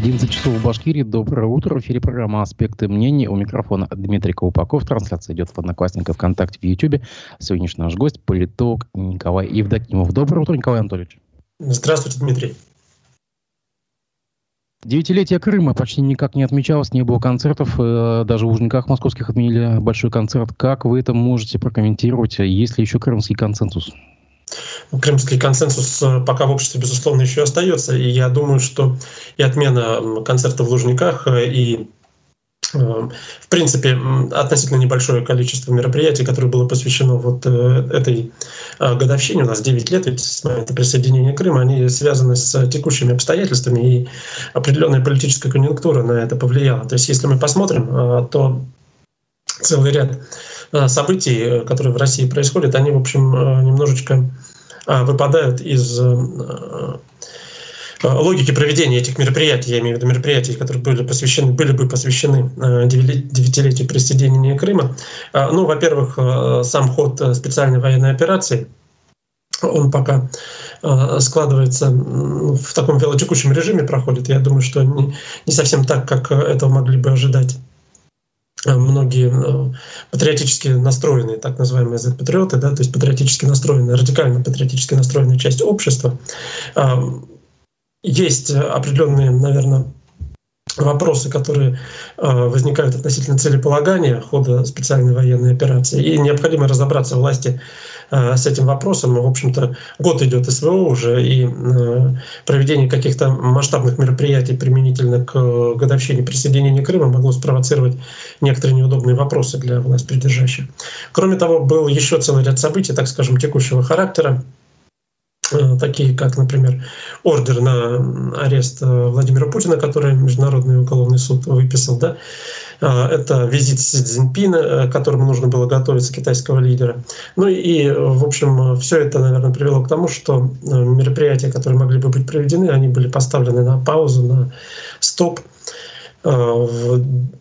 11 часов в Башкирии. Доброе утро. В эфире программа «Аспекты мнений». У микрофона Дмитрий Колпаков. Трансляция идет в Одноклассниках, ВКонтакте, в Ютьюбе. Сегодняшний наш гость – политолог Николай Евдокимов. Доброе утро, Николай Анатольевич. Здравствуйте, Дмитрий. Девятилетие Крыма почти никак не отмечалось, не было концертов. Э, даже в Лужниках московских отменили большой концерт. Как вы это можете прокомментировать? Есть ли еще крымский консенсус? Крымский консенсус э, пока в обществе, безусловно, еще остается. И я думаю, что и отмена концерта в Лужниках, э, и э, в принципе, относительно небольшое количество мероприятий, которое было посвящено вот этой годовщине, у нас 9 лет ведь с момента присоединения Крыма, они связаны с текущими обстоятельствами, и определенная политическая конъюнктура на это повлияла. То есть если мы посмотрим, то целый ряд событий, которые в России происходят, они, в общем, немножечко а, выпадают из э, э, логики проведения этих мероприятий, я имею в виду мероприятий, которые были посвящены, были бы посвящены э, девятилетию присоединения Крыма. Ну, во-первых, сам ход специальной военной операции, он пока складывается в таком велотекущем режиме проходит. Я думаю, что не, не совсем так, как этого могли бы ожидать Э, многие э, патриотически настроенные, так называемые Z-патриоты, да, то есть патриотически настроенные, радикально патриотически настроенная часть общества. Есть определенные, наверное, вопросы, которые возникают относительно целеполагания хода специальной военной операции. И необходимо разобраться власти Э, с этим вопросом. В общем-то, год идет СВО уже, и э, проведение каких-то масштабных мероприятий применительно к годовщине присоединения Крыма могло спровоцировать некоторые неудобные вопросы для власть придержащих. Кроме того, был еще целый ряд событий, так скажем, текущего характера, э, такие как, например, ордер на арест Владимира Путина, который Международный уголовный суд выписал, да, а, это визит Си Цзиньпина, э, к которому нужно было готовиться, китайского лидера. Ну и, в общем, все это, наверное, привело к тому, что э, мероприятия, которые могли бы быть проведены, они были поставлены на паузу, на стоп э,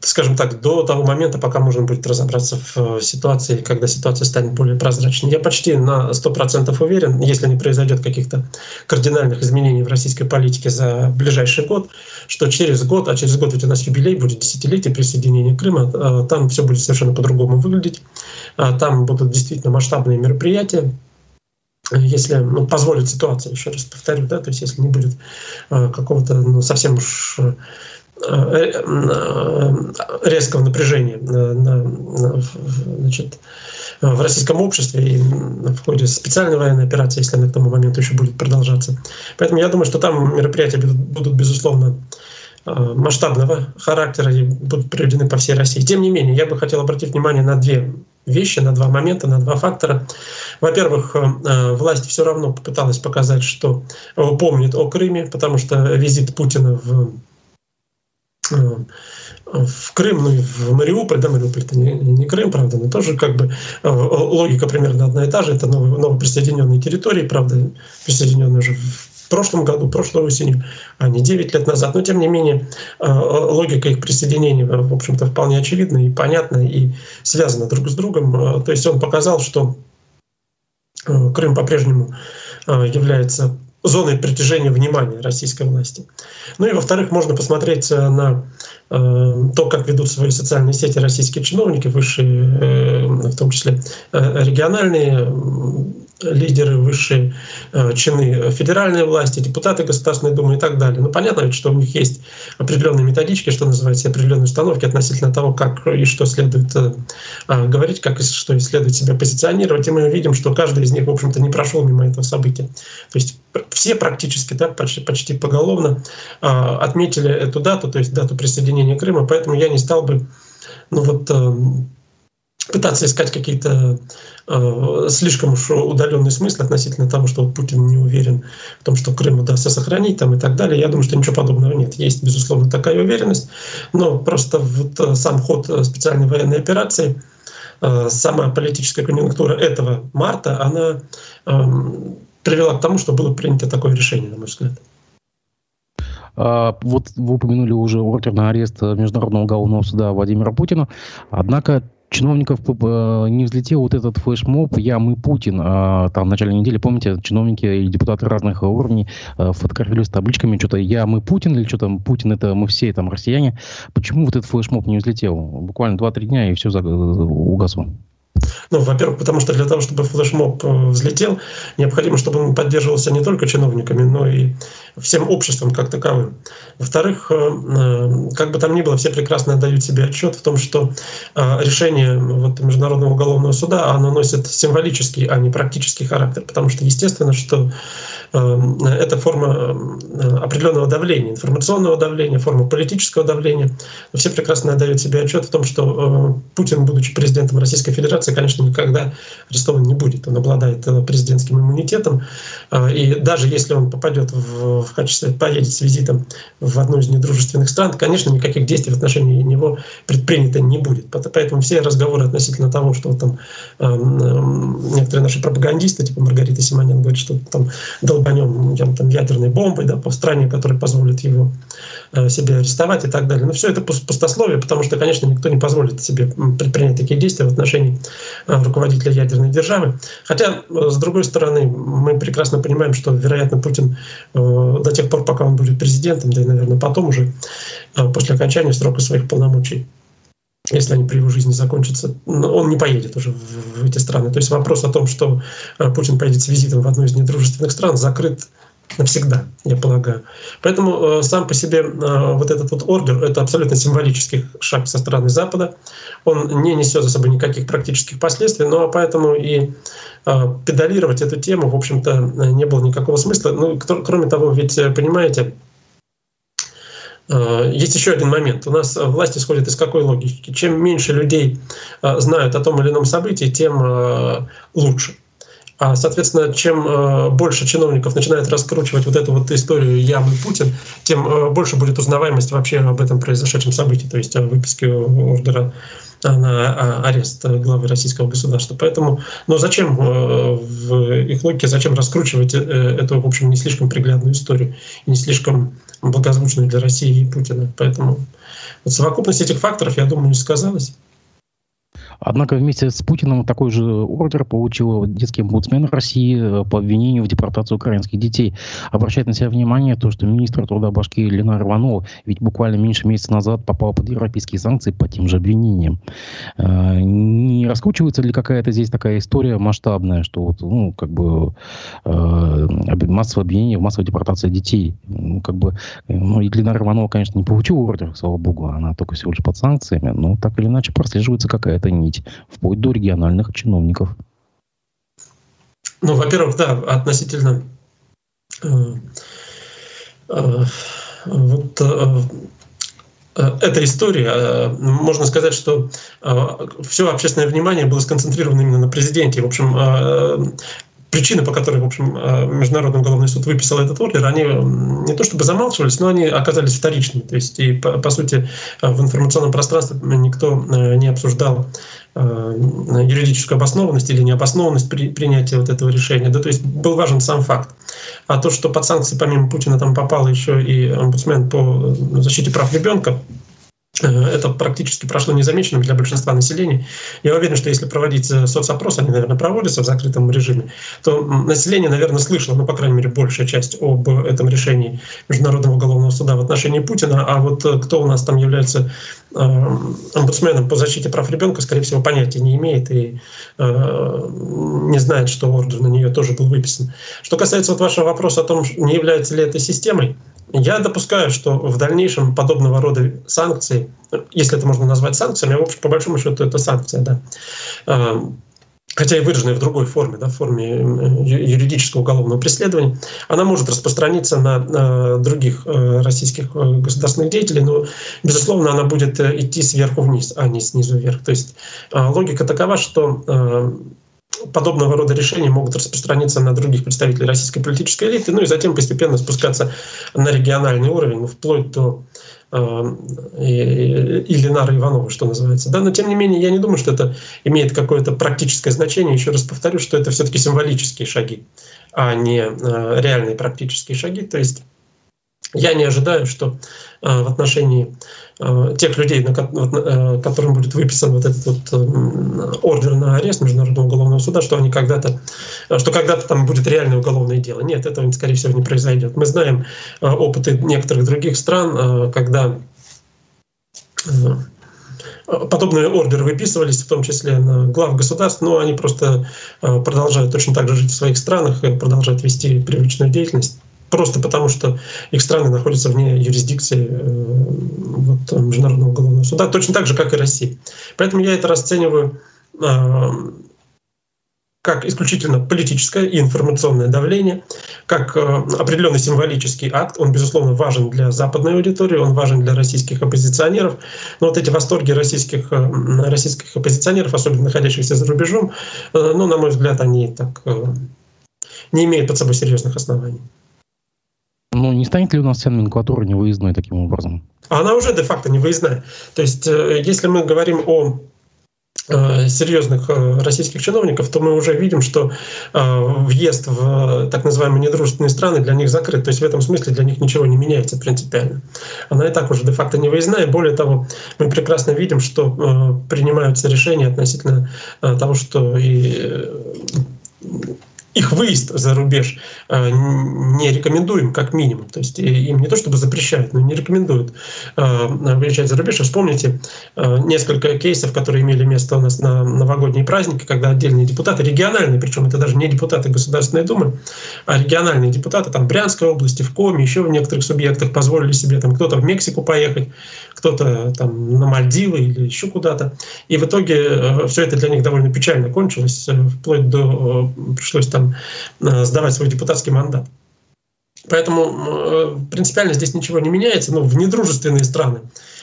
скажем так, до того момента, пока можно будет разобраться в ситуации, когда ситуация станет более прозрачной. Я почти на 100% уверен, если не произойдет каких-то кардинальных изменений в российской политике за ближайший год, что через год, а через год ведь у нас юбилей будет десятилетие присоединения Крыма, а, там все будет совершенно по-другому выглядеть. А, там будут действительно масштабные мероприятия, если ну, позволит ситуация, еще раз повторю, да, то есть если не будет какого-то ну, совсем уж резкого напряжения на, на, значит, в российском обществе и в ходе специальной военной операции, если она к тому моменту еще будет продолжаться. Поэтому я думаю, что там мероприятия будут, безусловно, э, масштабного характера и будут проведены по всей России. Тем не менее, я бы хотел обратить внимание на две вещи, на два момента, на два фактора. Во-первых, э, власть все равно попыталась показать, что помнит о Крыме, потому что визит Путина в э, в Крым, ну и в Мариуполь, да, Мариуполь это не, не Крым, правда, но тоже как бы э, логика примерно одна и та же, это новоприсоединенные территории, правда, присоединенные уже в прошлом году, прошлой осенью, а не 9 лет назад, но тем не менее э, логика их присоединения, в общем-то, вполне очевидна и понятна, и связана друг с другом, э, то есть он показал, что Крым по-прежнему является зоной притяжения внимания российской власти. Ну и во-вторых, можно посмотреть на э, то, как ведут свои социальные сети российские чиновники, высшие, э, в том числе э, региональные лидеры, высшие э, чины федеральной власти, депутаты Государственной Думы и так далее. Ну, понятно ведь, что у них есть определенные методички, что называется, определенные установки относительно того, как и что следует э, а, говорить, как и что и следует себя позиционировать. И мы видим, что каждый из них, в общем-то, не прошел мимо этого события. То есть все практически, да, почти, почти поголовно э, отметили эту дату, то есть дату присоединения Крыма, поэтому я не стал бы ну вот, э, пытаться искать какие-то э, слишком уж удаленные смыслы относительно того, что вот Путин не уверен в том, что Крым удастся сохранить там и так далее. Я думаю, что ничего подобного нет. Есть, безусловно, такая уверенность, но просто вот э, сам ход э, специальной военной операции, э, сама политическая конъюнктура этого марта, она э, привела к тому, что было принято такое решение, на мой взгляд. А, вот вы упомянули уже ордер на арест Международного уголовного суда Владимира Путина. Однако чиновников не взлетел вот этот флешмоб «Я, мы, Путин». А, там в начале недели, помните, чиновники и депутаты разных уровней фотографировали с табличками что-то «Я, мы, Путин» или что-то «Путин – это мы все, там, россияне». Почему вот этот флешмоб не взлетел? Буквально 2-3 дня, и все угасло. Ну, во-первых, потому что для того, чтобы флешмоб э, взлетел, необходимо, чтобы он поддерживался не только чиновниками, но и всем обществом как таковым. Во-вторых, э, э, как бы там ни было, все прекрасно отдают себе отчет в том, что решение вот Международного уголовного суда, оно носит символический, а не практический характер, потому что естественно, что это форма определенного давления, информационного давления, форма политического давления. Все прекрасно отдают себе отчет в том, что Путин, будучи президентом Российской Федерации, конечно, никогда арестован не будет. Он обладает э, президентским иммунитетом. Э, и даже если он попадет в, качестве, поедет с визитом в одну из недружественных стран, конечно, никаких действий в отношении него предпринято не будет. Поэтому все разговоры относительно того, что там э, некоторые наши пропагандисты, типа Маргарита Симонян, говорят, что там долбанем там, ядерной бомбой да, по стране, которая позволит его себе арестовать и так далее. Но все это пустословие, потому что, конечно, никто не позволит себе предпринять такие действия в отношении Э, руководителя ядерной державы. Хотя, э, с другой стороны, мы прекрасно понимаем, что, вероятно, Путин э, до тех пор, пока он будет президентом, да и, наверное, потом уже, после окончания срока своих полномочий, если они при его жизни закончатся, он не поедет уже в эти страны. То есть вопрос о том, что Путин поедет с визитом в одну из недружественных стран, закрыт навсегда, я полагаю. Поэтому э, сам по себе э, вот этот вот ордер — это абсолютно символический шаг со стороны Запада. Он не несет за собой никаких практических последствий, но поэтому и э, педалировать эту тему, в общем-то, не было никакого смысла. Ну, кроме того, ведь, понимаете, есть еще один момент. У нас власть исходит из какой логики? Чем меньше людей знают о том или ином событии, тем лучше. А, соответственно, чем э, больше чиновников начинает раскручивать вот эту вот историю «Ямы Путин», тем э, больше будет узнаваемость вообще об этом произошедшем событии, то есть о выписке ордера на арест главы российского государства. Поэтому, но зачем э, в их логике, зачем раскручивать эту, в общем, не слишком приглядную историю, и не слишком благозвучную для России и Путина. Поэтому вот совокупность этих факторов, я думаю, не сказалась. Однако вместе с Путиным такой же ордер получил детский омбудсмен России э, по обвинению в депортации украинских детей. Обращает на себя внимание то, что министр труда Башкирии Ленар Иванова ведь буквально меньше месяца назад попал под европейские санкции по тем же обвинениям. Э, не раскручивается ли какая-то здесь такая история масштабная, что вот, ну, как бы э, массовое обвинение в массовой депортации детей? Ну, как бы, ну, и Ленар Иванова, конечно, не получила ордер, слава богу, она только всего лишь под санкциями, но так или иначе прослеживается какая-то нить изменить, вплоть до региональных чиновников? Ну, во-первых, да, относительно э, э, вот э, э эта история, э, можно сказать, что э, все общественное внимание было сконцентрировано именно на президенте. В общем, причины, по которой, в общем, э, Международный уголовный суд выписал этот ордер, они не то чтобы замалчивались, но они оказались вторичными. То есть, и по, по сути, э, в информационном пространстве никто э, не обсуждал юридическую обоснованность или необоснованность при, принятия вот этого решения. Да, то есть был важен сам факт. А то, что под санкции помимо Путина там попал еще и омбудсмен по защите прав ребенка, это практически прошло незамеченным для большинства населения. Я уверен, что если проводить э, соцопрос, они, наверное, проводятся в закрытом режиме, то население, наверное, слышало, ну, по крайней мере, большая часть об этом решении Международного уголовного суда в отношении Путина. А вот э, кто у нас там является омбудсменом по защите прав ребенка, скорее всего, понятия не имеет и не знает, что ордер на нее тоже был выписан. Что касается вот вашего вопроса о том, не является ли это системой, я допускаю, что в дальнейшем подобного рода санкции, если это можно назвать санкциями, в общем, по большому счету это санкция, да, а, хотя и выраженная в другой форме, да, в форме юридического уголовного преследования, она может распространиться на, на других э, российских э, государственных деятелей, но, безусловно, она будет э, идти сверху вниз, а не снизу вверх. То есть а, логика такова, что подобного рода решения могут распространиться на других представителей российской политической элиты, ну и затем постепенно спускаться на региональный уровень, вплоть до Ильинара Иванова, что называется. Да, но тем не менее, я не думаю, что это имеет какое-то практическое значение. Еще раз повторю, что это все-таки символические шаги, а не э, реальные практические шаги. То есть я не ожидаю, что в отношении тех людей, на которым будет выписан вот этот вот ордер на арест Международного уголовного суда, что они когда-то, что когда-то там будет реальное уголовное дело. Нет, этого, скорее всего, не произойдет. Мы знаем опыты некоторых других стран, когда подобные ордеры выписывались, в том числе на глав государств, но они просто э, продолжают точно так же жить в своих странах и продолжают вести привычную деятельность просто потому, что их страны находятся вне юрисдикции э, Международного уголовного суда, точно так же, как и Россия. Поэтому я это расцениваю э, как исключительно политическое и информационное давление, как э, определенный символический акт. Он, безусловно, важен для западной аудитории, он важен для российских оппозиционеров. Но вот эти восторги российских, э, российских оппозиционеров, особенно находящихся за рубежом, ну, на мой взгляд, они так не имеют под собой серьезных оснований. Ну, не станет ли у нас вся номенклатура невыездной таким образом? Она уже де-факто невыездная. То есть, если мы говорим о Э, серьезных э, российских чиновников, то мы уже видим, что э, въезд в так называемые недружественные страны для них закрыт. То есть в этом смысле для них ничего не меняется принципиально. Она и так уже де-факто не выездная. Более того, мы прекрасно видим, что принимаются решения относительно того, что и их выезд за рубеж э, не рекомендуем, как минимум. То есть им не то чтобы запрещают, но не рекомендуют э, выезжать за рубеж. Вспомните э, несколько кейсов, которые имели место у нас на новогодние праздники, когда отдельные депутаты, региональные, причем это даже не депутаты Государственной Думы, а региональные депутаты там Брянской области, в Коми, еще в некоторых субъектах позволили себе там кто-то в Мексику поехать, кто-то там на Мальдивы или еще куда-то. И в итоге все это для них довольно печально кончилось, вплоть до пришлось там э, сдавать свой депутатский мандат. Поэтому э, принципиально здесь ничего не меняется, но в недружественные страны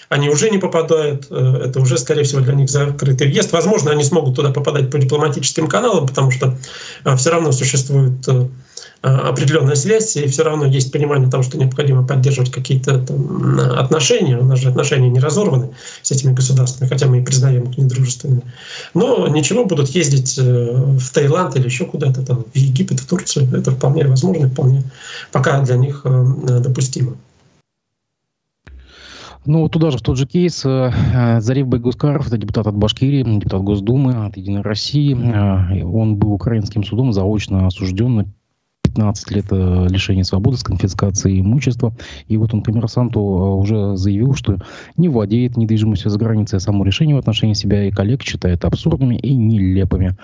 они уже не попадают, э, это уже, скорее всего, для них закрытый въезд. Возможно, они смогут туда попадать по дипломатическим каналам, потому что все равно существует определенная связь, и все равно есть понимание того, что необходимо поддерживать какие-то отношения. У нас же отношения не разорваны с этими государствами, хотя мы и признаем их недружественными. Но ничего, будут ездить э, в Таиланд или еще куда-то, там, в Египет, в Турцию. Это вполне возможно, вполне пока для них э, допустимо. Ну, туда же, в тот же кейс, э, Зарев Байгускаров, это депутат от Башкирии, депутат Госдумы от «Единой России». Он был украинским судом заочно осужден на 15 лет э, лишения свободы с конфискацией имущества. И вот он коммерсанту э, уже заявил, что не владеет недвижимостью за границей, а само решение в отношении себя и коллег считает абсурдными и нелепыми.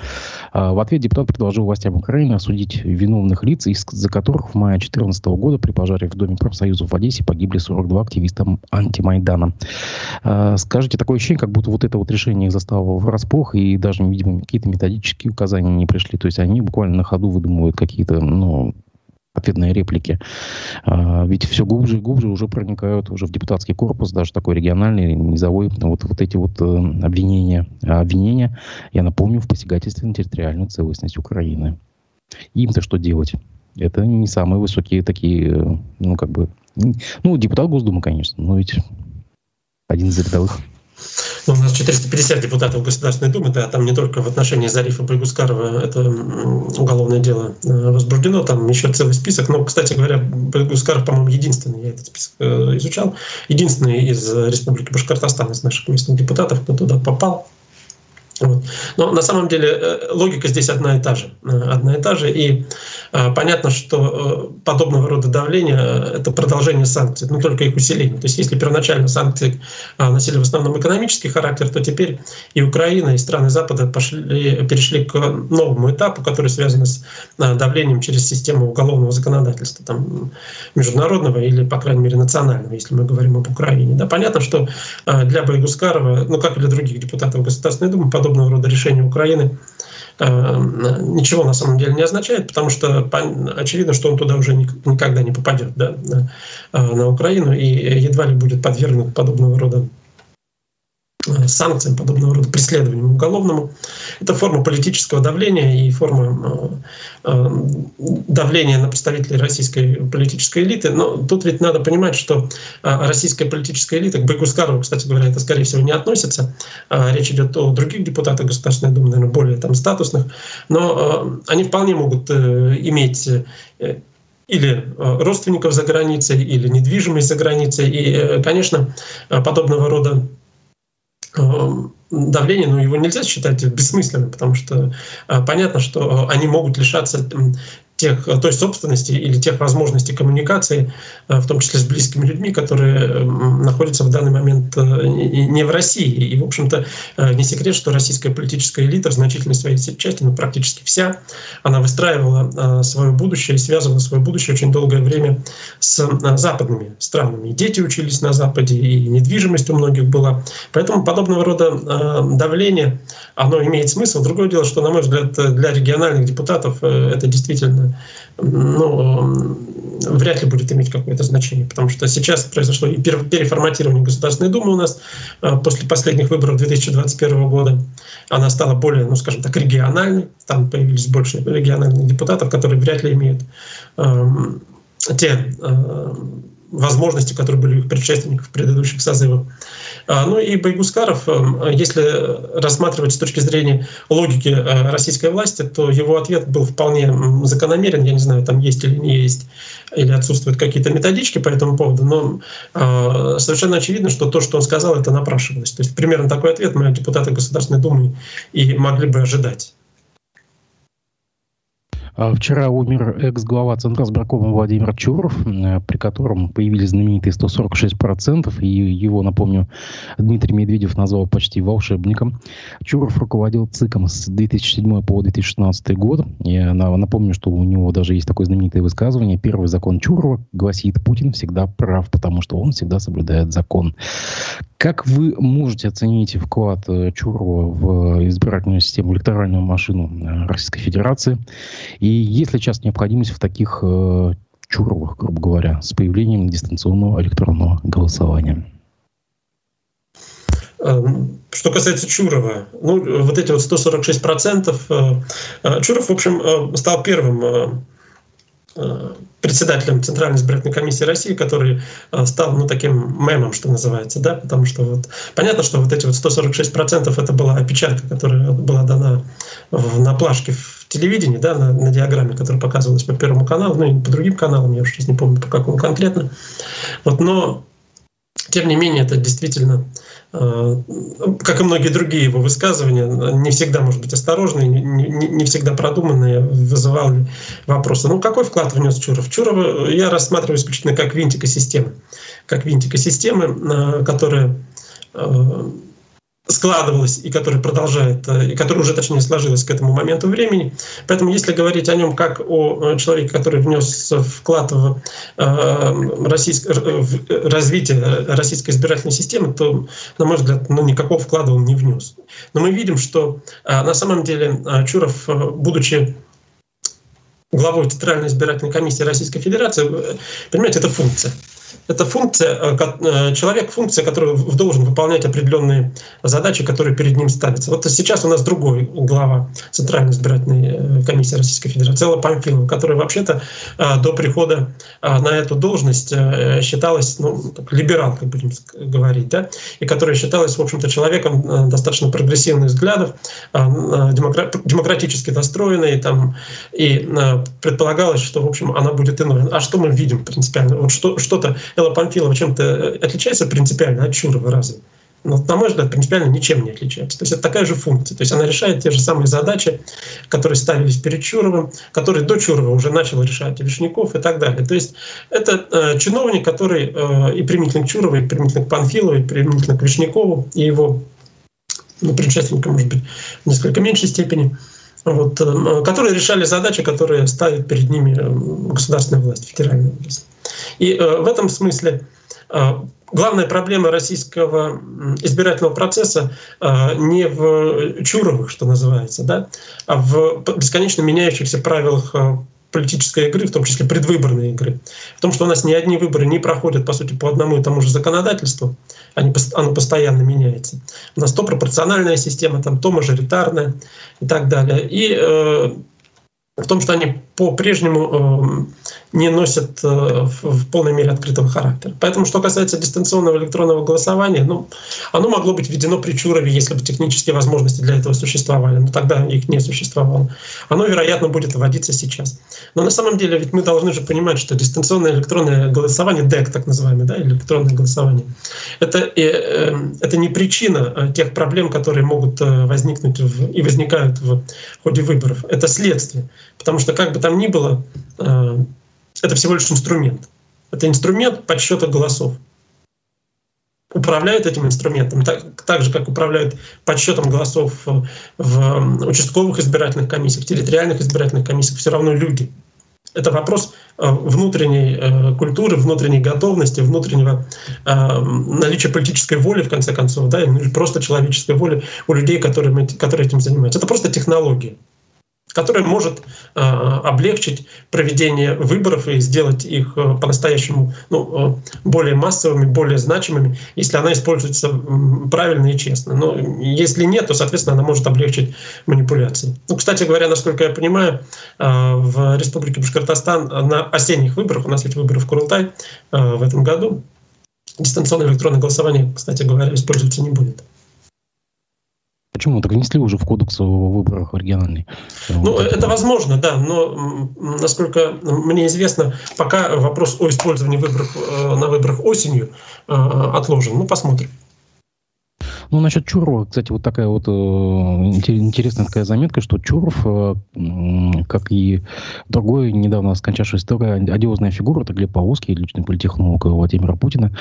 А в ответ депутат предложил властям Украины осудить виновных лиц, из-за которых в мае 2014 года при пожаре в Доме профсоюзов в Одессе погибли 42 активиста антимайдана. А, скажите, такое ощущение, как будто вот это вот решение их застало врасплох, и даже, видимо, какие-то методические указания не пришли. То есть они буквально на ходу выдумывают какие-то, ну, ответные реплики. А, ведь все глубже и глубже уже проникают уже в депутатский корпус, даже такой региональный, низовой. Вот, вот эти вот э, обвинения. А обвинения, я напомню, в посягательстве на территориальную целостность Украины. Им-то что делать? Это не самые высокие такие, э, ну, как бы... Ну, депутат Госдумы, конечно, но ведь один из рядовых. Ну, у нас 450 депутатов Государственной Думы, да, там не только в отношении Зарифа Байгускарова это уголовное дело э, возбуждено, там еще целый список. Но, кстати говоря, Байгускаров, по-моему, единственный, я этот список э, изучал, единственный из Республики Башкортостан, из наших местных депутатов, кто туда попал. Вот. Но на самом деле э, логика здесь одна и та же. Э, одна и та же. И э, понятно, что подобного рода давление — это продолжение санкций, но только их усиление. То есть если первоначально санкции носили в основном экономический характер, то теперь и Украина, и страны Запада пошли, перешли к новому этапу, который связан с давлением через систему уголовного законодательства, там, международного или, по крайней мере, национального, если мы говорим об Украине. Да, понятно, что для Байгускарова, ну как и для других депутатов Государственной Думы, подобное подобного рода решения Украины э, ничего на самом деле не означает, потому что очевидно, что он туда уже никогда не попадет да, на, э, на Украину и едва ли будет подвергнут подобного рода санкциям, подобного рода преследованию уголовному. Это форма политического давления и форма э, э, давления на представителей российской политической элиты. Но тут ведь надо понимать, что российская политическая элита, к Байгускарову, кстати говоря, это, скорее всего, не относится. Речь идет о других депутатах Государственной Думы, наверное, более там статусных. Но они вполне могут иметь или родственников за границей, или недвижимость за границей. И, конечно, подобного рода давление, но его нельзя считать бессмысленным, потому что понятно, что они могут лишаться тех, э, той собственности или тех возможностей коммуникации, э, в том числе с близкими людьми, которые находятся в данный момент э, не в России. И, в общем-то, не секрет, что российская политическая элита в значительной своей части, ну практически вся, она выстраивала свое будущее связывала свое будущее очень долгое время с западными странами. И дети учились на Западе, и недвижимость у многих была. Поэтому подобного рода давление, оно имеет смысл. Другое дело, что, на мой взгляд, для региональных депутатов это действительно ну, вряд ли будет иметь какое-то значение, потому что сейчас произошло и переформатирование Государственной Думы у нас а, после последних выборов 2021 года. Она стала более, ну скажем так, региональной, там появились больше региональных депутатов, которые вряд ли имеют э, те э, возможности, которые были у их предшественников в предыдущих созывах. Ну и Байгускаров, э, если рассматривать с точки зрения логики э, российской власти, то его ответ был вполне закономерен. Я не знаю, там есть или не есть, или отсутствуют какие-то методички по этому поводу, но а, совершенно очевидно, что то, что он сказал, это напрашивалось. То есть примерно такой ответ мы, депутаты Государственной Думы, и могли бы ожидать. А вчера умер экс-глава Центра сберкома Владимир Чуров, э, при котором появились знаменитые 146%, и его, напомню, Дмитрий Медведев назвал почти волшебником. Чуров руководил ЦИКом с 2007 по 2016 год. Я напомню, что у него даже есть такое знаменитое высказывание. Первый закон Чурова гласит, Путин всегда прав, потому что он всегда соблюдает закон. Как вы можете оценить вклад э, Чурова в избирательную систему, электоральную машину э, Российской Федерации? И есть ли сейчас необходимость в таких э, Чуровых, грубо говоря, с появлением дистанционного электронного голосования? Эм, что касается Чурова, ну, вот эти вот 146%, Чуров, в общем, стал первым председателем Центральной избирательной комиссии России, который э, стал ну, таким мемом, что называется, да, потому что вот понятно, что вот эти вот 146% это была опечатка, которая была дана в, на плашке в телевидении, да, на, на диаграмме, которая показывалась по Первому каналу, ну и по другим каналам, я уже сейчас не помню, по какому конкретно. Вот, но тем не менее, это действительно, э, как и многие другие его высказывания, не всегда, может быть, осторожные, не всегда продуманные, вызывали вопросы. Ну, какой вклад внес Чуров? Чурова я рассматриваю исключительно как винтика системы. Как винтика системы, э, которая э, складывалась и который продолжает, э, и который уже точнее сложилась к этому моменту времени. Поэтому если говорить о нем как о э, человеке, который внес вклад в, э, российск... в развитие российской избирательной системы, то, на мой взгляд, ну, никакого вклада он не внес. Но мы видим, что на самом деле Чуров, будучи главой Центральной избирательной комиссии Российской Федерации, понимаете, это функция это функция, э, э, человек функция, который должен выполнять определенные задачи, которые перед ним ставятся. Вот сейчас у нас другой глава Центральной избирательной э, комиссии Российской Федерации, Элла Памфилова, которая вообще-то до прихода на эту должность считалась ну, либералкой, будем говорить, да, и которая считалась, в общем-то, человеком достаточно прогрессивных взглядов, демократически настроенной, там, и предполагалось, что, в общем, она будет иной. А что мы видим принципиально? Вот что, что-то Элла Памфилова чем-то э, отличается принципиально от Чурова разве? Но, на мой взгляд, принципиально ничем не отличается. То есть это такая же функция. То есть она решает те же самые задачи, которые ставились перед Чуровым, которые до Чурова уже начал решать Вишняков и так далее. То есть это э, чиновник, который э, и применительно к Чурову, и применительно к Панфилову, и применительно к Вишнякову, и его ну, предшественникам, может быть, в несколько меньшей степени, вот, э, которые решали задачи, которые ставит перед ними э, государственная власть, федеральная власть. И э, в этом смысле главная проблема российского избирательного процесса не в Чуровых, что называется, да, а в бесконечно меняющихся правилах политической игры, в том числе предвыборной игры, в том, что у нас ни одни выборы не проходят, по сути, по одному и тому же законодательству, они, оно постоянно меняется. У нас то пропорциональная система, там, то мажоритарная и так далее. И э, в том, что они по-прежнему э, не носят э, в полной мере открытого характера. Поэтому, что касается дистанционного электронного голосования, ну, оно могло быть введено при Чурове, если бы технические возможности для этого существовали, но тогда их не существовало. Оно, вероятно, будет вводиться сейчас. Но на самом деле ведь мы должны же понимать, что дистанционное электронное голосование, ДЭК так называемое, да, электронное голосование, это, э, это не причина тех проблем, которые могут возникнуть в, и возникают в ходе выборов. Это следствие. Потому что как бы там ни было, это всего лишь инструмент. Это инструмент подсчета голосов. Управляют этим инструментом так, так же, как управляют подсчетом голосов в участковых избирательных комиссиях, территориальных избирательных комиссиях, все равно люди. Это вопрос э, внутренней э, культуры, внутренней готовности, внутреннего э, наличия политической воли, в конце концов, да, или просто человеческой воли у людей, которые, которые этим занимаются. Это просто технология которая может э, облегчить проведение выборов и сделать их э, по-настоящему ну, э, более массовыми, более значимыми, если она используется правильно и честно. Но если нет, то, соответственно, она может облегчить манипуляции. Ну, кстати говоря, насколько я понимаю, э, в Республике Башкортостан на осенних выборах, у нас ведь выборы в Курултай э, в этом году, дистанционное электронное голосование, кстати говоря, использоваться не будет. Почему? Так внесли уже в кодекс о выборах региональный. Ну, вот. это возможно, да, но, насколько мне известно, пока вопрос о использовании выборов, э, на выборах осенью э, отложен. Ну, посмотрим. Ну, насчет Чурова, кстати, вот такая вот э, интересная такая заметка, что Чуров, э, как и другой недавно скончавшийся такая одиозная фигура, это Глеб Павловский, личный политехнолог Владимира Путина,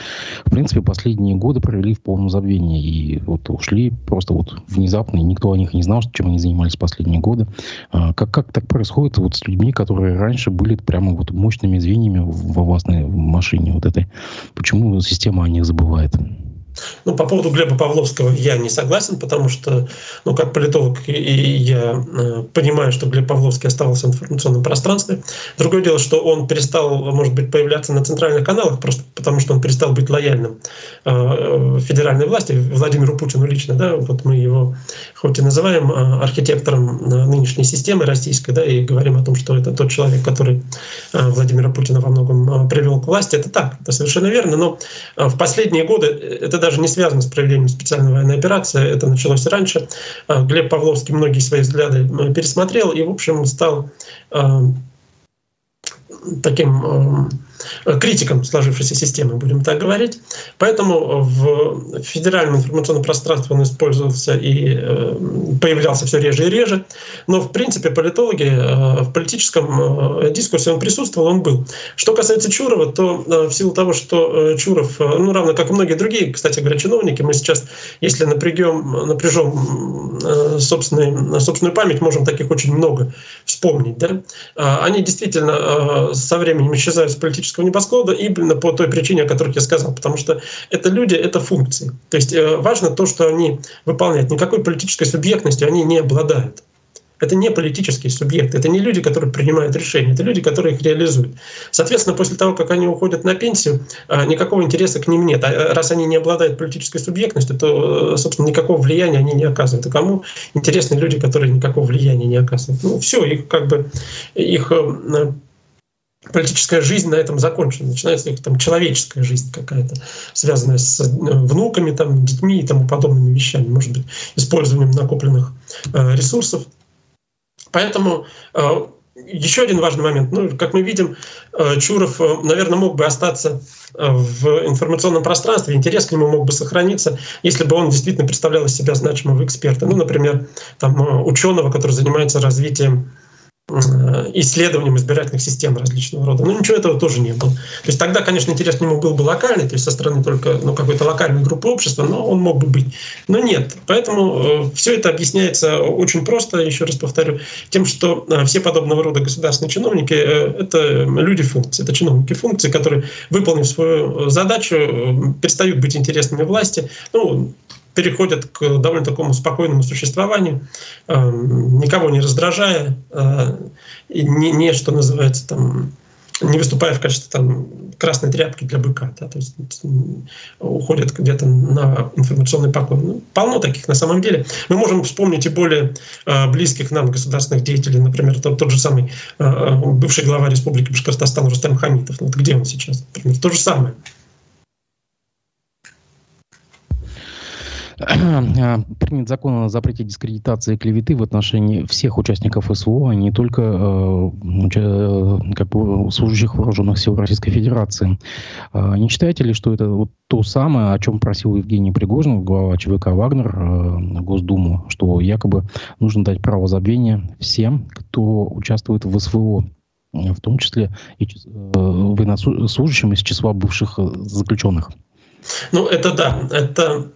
в принципе, последние годы провели в полном забвении. И вот ушли просто вот внезапно, и никто о них не знал, чем они занимались последние годы. А как, как так происходит вот с людьми, которые раньше были прямо вот мощными звеньями во властной машине вот этой? Почему система о них забывает? Ну, по поводу Глеба Павловского я не согласен, потому что, ну, как политолог, и я э, понимаю, что Глеб Павловский оставался в информационном пространстве. Другое дело, что он перестал, может быть, появляться на центральных каналах, просто потому что он перестал быть лояльным э, федеральной власти, Владимиру Путину лично, да, вот мы его хоть и называем э, архитектором э, нынешней системы российской, да, и говорим о том, что это тот человек, который э, Владимира Путина во многом э, привел к власти, это так, это совершенно верно, но э, в последние годы это даже не связано с проведением специальной военной операции, это началось раньше. А, Глеб Павловский многие свои взгляды э, пересмотрел и, в общем, стал э, таким Э, критиком сложившейся системы, будем так говорить. Поэтому в федеральном информационном пространстве он использовался и э, появлялся все реже и реже. Но, в принципе, политологи э, в политическом дискурсе он присутствовал, он был. Что касается Чурова, то в силу того, что Чуров, ну, равно как и многие другие, кстати говоря, чиновники, мы сейчас, если напрягем, напряжем собственную, собственную память, можем таких очень много вспомнить. Да? А они действительно со временем исчезают с политического политического небосклада именно по той причине, о которой я сказал, потому что это люди, это функции. То есть э, важно то, что они выполняют. Никакой политической субъектностью они не обладают. Это не политические субъекты, это не люди, которые принимают решения, это люди, которые их реализуют. Соответственно, после того, как они уходят на пенсию, э, никакого интереса к ним нет. А э, раз они не обладают политической субъектностью, то, собственно, никакого влияния они не оказывают. А кому интересны люди, которые никакого влияния не оказывают? Ну, все, их как бы их политическая жизнь на этом закончена. Начинается их там человеческая жизнь какая-то, связанная с э, внуками, там, детьми и тому подобными вещами, может быть, использованием накопленных э, ресурсов. Поэтому э, еще один важный момент. Ну, как мы видим, Чуров, наверное, мог бы остаться в информационном пространстве, интерес к нему мог бы сохраниться, если бы он действительно представлял из себя значимого эксперта. Ну, например, там, ученого, который занимается развитием исследованием избирательных систем различного рода. Но ничего этого тоже не было. То есть тогда, конечно, интерес к нему был бы локальный, то есть со стороны только ну, какой-то локальной группы общества, но он мог бы быть. Но нет. Поэтому э, все это объясняется очень просто, еще раз повторю, тем, что э, все подобного рода государственные чиновники — это люди функции, это чиновники функции, которые, выполнив свою задачу, перестают быть интересными власти. Ну, переходят к довольно такому спокойному существованию, эм, никого не раздражая, э, и не, не что называется там не выступая в качестве там, красной тряпки для быка, да, то есть уходят где-то на информационный покой. Ну, полно таких на самом деле. Мы можем вспомнить и более э, близких нам государственных деятелей, например, тот, тот же самый э, бывший глава Республики Башкортостан Рустам Хамитов. Вот где он сейчас? Например, то же самое. Принят закон о запрете дискредитации и клеветы в отношении всех участников СВО, а не только э, как бы, служащих вооруженных сил Российской Федерации. Э, не считаете ли, что это вот то самое, о чем просил Евгений Пригожин, глава ЧВК «Вагнер» э, Госдуму, что якобы нужно дать право забвения всем, кто участвует в СВО, в том числе и э, военнослужащим из числа бывших заключенных? Ну, это да, это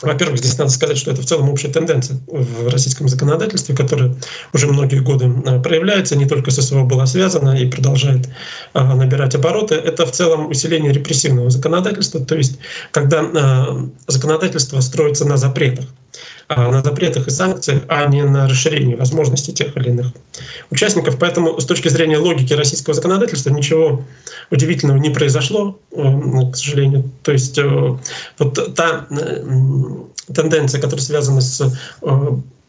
во-первых, здесь надо сказать, что это в целом общая тенденция в российском законодательстве, которая уже многие годы э, проявляется, не только с СВО была связана и продолжает э, набирать обороты. Это в целом усиление репрессивного законодательства, то есть когда э, законодательство строится на запретах. А, на запретах и санкциях, а не на расширении возможностей тех или иных участников. Поэтому с точки зрения логики российского законодательства ничего удивительного не произошло, э, к сожалению. То есть э, вот та э, тенденция, которая связана с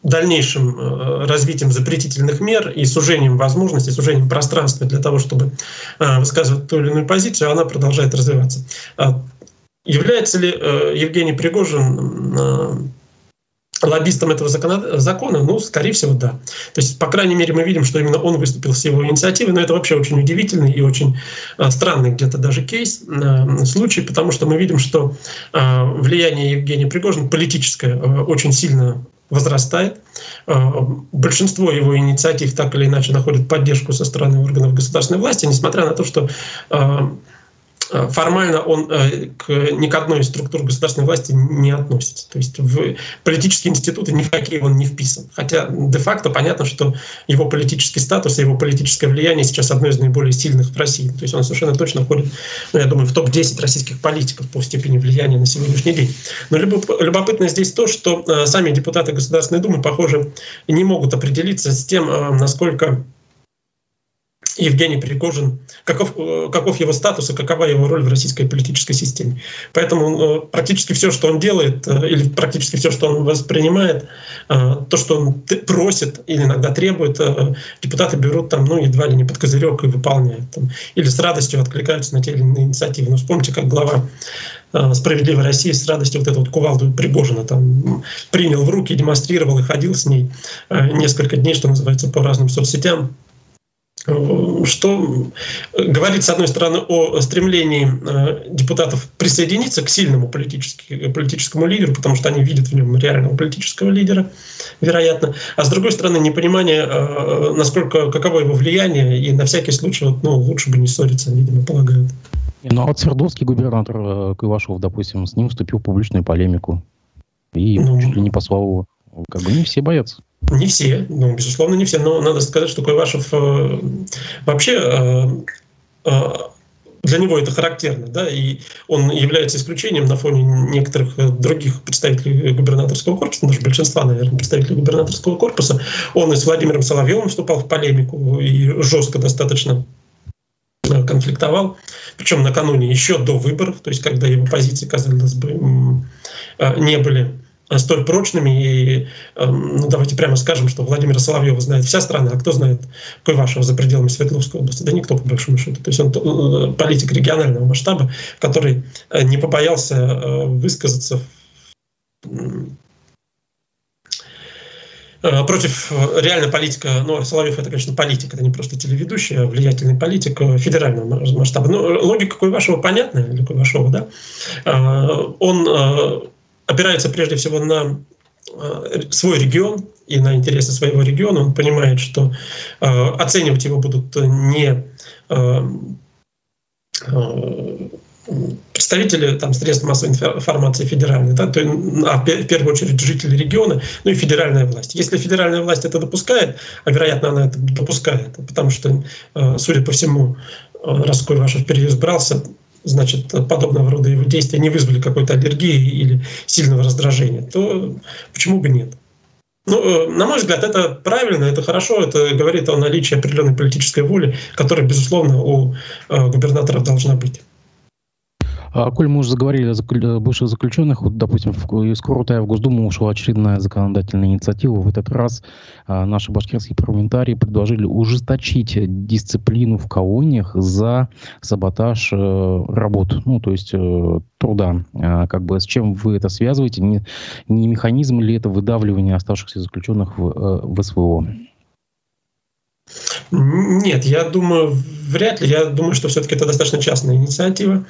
дальнейшим развитием запретительных мер и сужением возможностей, сужением пространства для того, чтобы высказывать ту или иную позицию, она продолжает развиваться. А является ли Евгений Пригожин лоббистом этого закона, ну, скорее всего, да. То есть, по крайней мере, мы видим, что именно он выступил с его инициативой, но это вообще очень удивительный и очень а, странный где-то даже кейс, а, случай, потому что мы видим, что а, влияние Евгения Пригожина политическое а, очень сильно возрастает. А, большинство его инициатив так или иначе находит поддержку со стороны органов государственной власти, несмотря на то, что а, формально он э, к, ни к одной из структур государственной власти не относится. То есть в политические институты ни в какие он не вписан. Хотя де-факто понятно, что его политический статус и его политическое влияние сейчас одно из наиболее сильных в России. То есть он совершенно точно входит, ну, я думаю, в топ-10 российских политиков по степени влияния на сегодняшний день. Но любопытно здесь то, что э, сами депутаты Государственной Думы, похоже, не могут определиться с тем, насколько Евгений Пригожин, каков, э, каков его статус и какова его роль в российской политической системе. Поэтому э, практически все, что он делает, э, или практически все, что он воспринимает, то, что он просит или иногда требует, депутаты берут там, ну, едва ли не под козырек и выполняют. Там, или с радостью откликаются на те или иные инициативы. Ну, вспомните, как глава «Справедливой России» с радостью вот эту вот кувалду Пригожина там принял в руки, демонстрировал и ходил с ней несколько дней, что называется, по разным соцсетям что говорит, с одной стороны, о стремлении э, депутатов присоединиться к сильному политическому лидеру, потому что они видят в нем реального политического лидера, вероятно, а с другой стороны, непонимание, э, насколько, каково его влияние, и на всякий случай ну, лучше бы не ссориться, видимо, полагают. Ну, а вот Свердловский губернатор э, Куйвашев, допустим, с ним вступил в публичную полемику и ну, чуть ли не послал его. Как бы не все боятся. Не все, ну, безусловно, не все, но надо сказать, что Куйвашев э, вообще э, э, для него это характерно, да, и он является исключением на фоне некоторых э, других представителей губернаторского корпуса, даже большинства, наверное, представителей губернаторского корпуса. Он и с Владимиром Соловьевым вступал в полемику и жестко достаточно э, конфликтовал, причем накануне еще до выборов, то есть когда его позиции, казалось бы, не были столь прочными. И, эм, ну, давайте прямо скажем, что Владимира Соловьева знает вся страна, а кто знает Куйвашева за пределами Свердловской области? Да никто, по большому счету. То есть он э, политик регионального масштаба, который э, не побоялся э, высказаться против реально политика, ну, Соловьев это, конечно, политик, это не просто телеведущий, а влиятельный политик федерального масштаба. Ну, логика Куйвашева понятная, для Куйвашева, да. Он опирается прежде всего на э, свой регион и на интересы своего региона. Он понимает, что э, оценивать его будут не э, представители там, средств массовой информации федеральной, да, то, а в первую очередь жители региона, ну и федеральная власть. Если федеральная власть это допускает, а вероятно она это допускает, потому что, судя по всему, раз Куйвашев переизбрался, значит, подобного рода его действия не вызвали какой-то аллергии или сильного раздражения, то почему бы нет? Ну, на мой взгляд, это правильно, это хорошо, это говорит о наличии определенной политической воли, которая, безусловно, у губернаторов должна быть. А, коль мы уже заговорили о бывших заключенных, вот, допустим, из Курутая в Госдуму ушла очередная законодательная инициатива. В этот раз а, наши башкирские парламентарии предложили ужесточить дисциплину в колониях за саботаж э, работ, ну, то есть э, труда. А, как бы с чем вы это связываете? Не, не механизм ли это выдавливания оставшихся заключенных в, э, в СВО? Нет, я думаю, вряд ли. Я думаю, что все-таки это достаточно частная инициатива.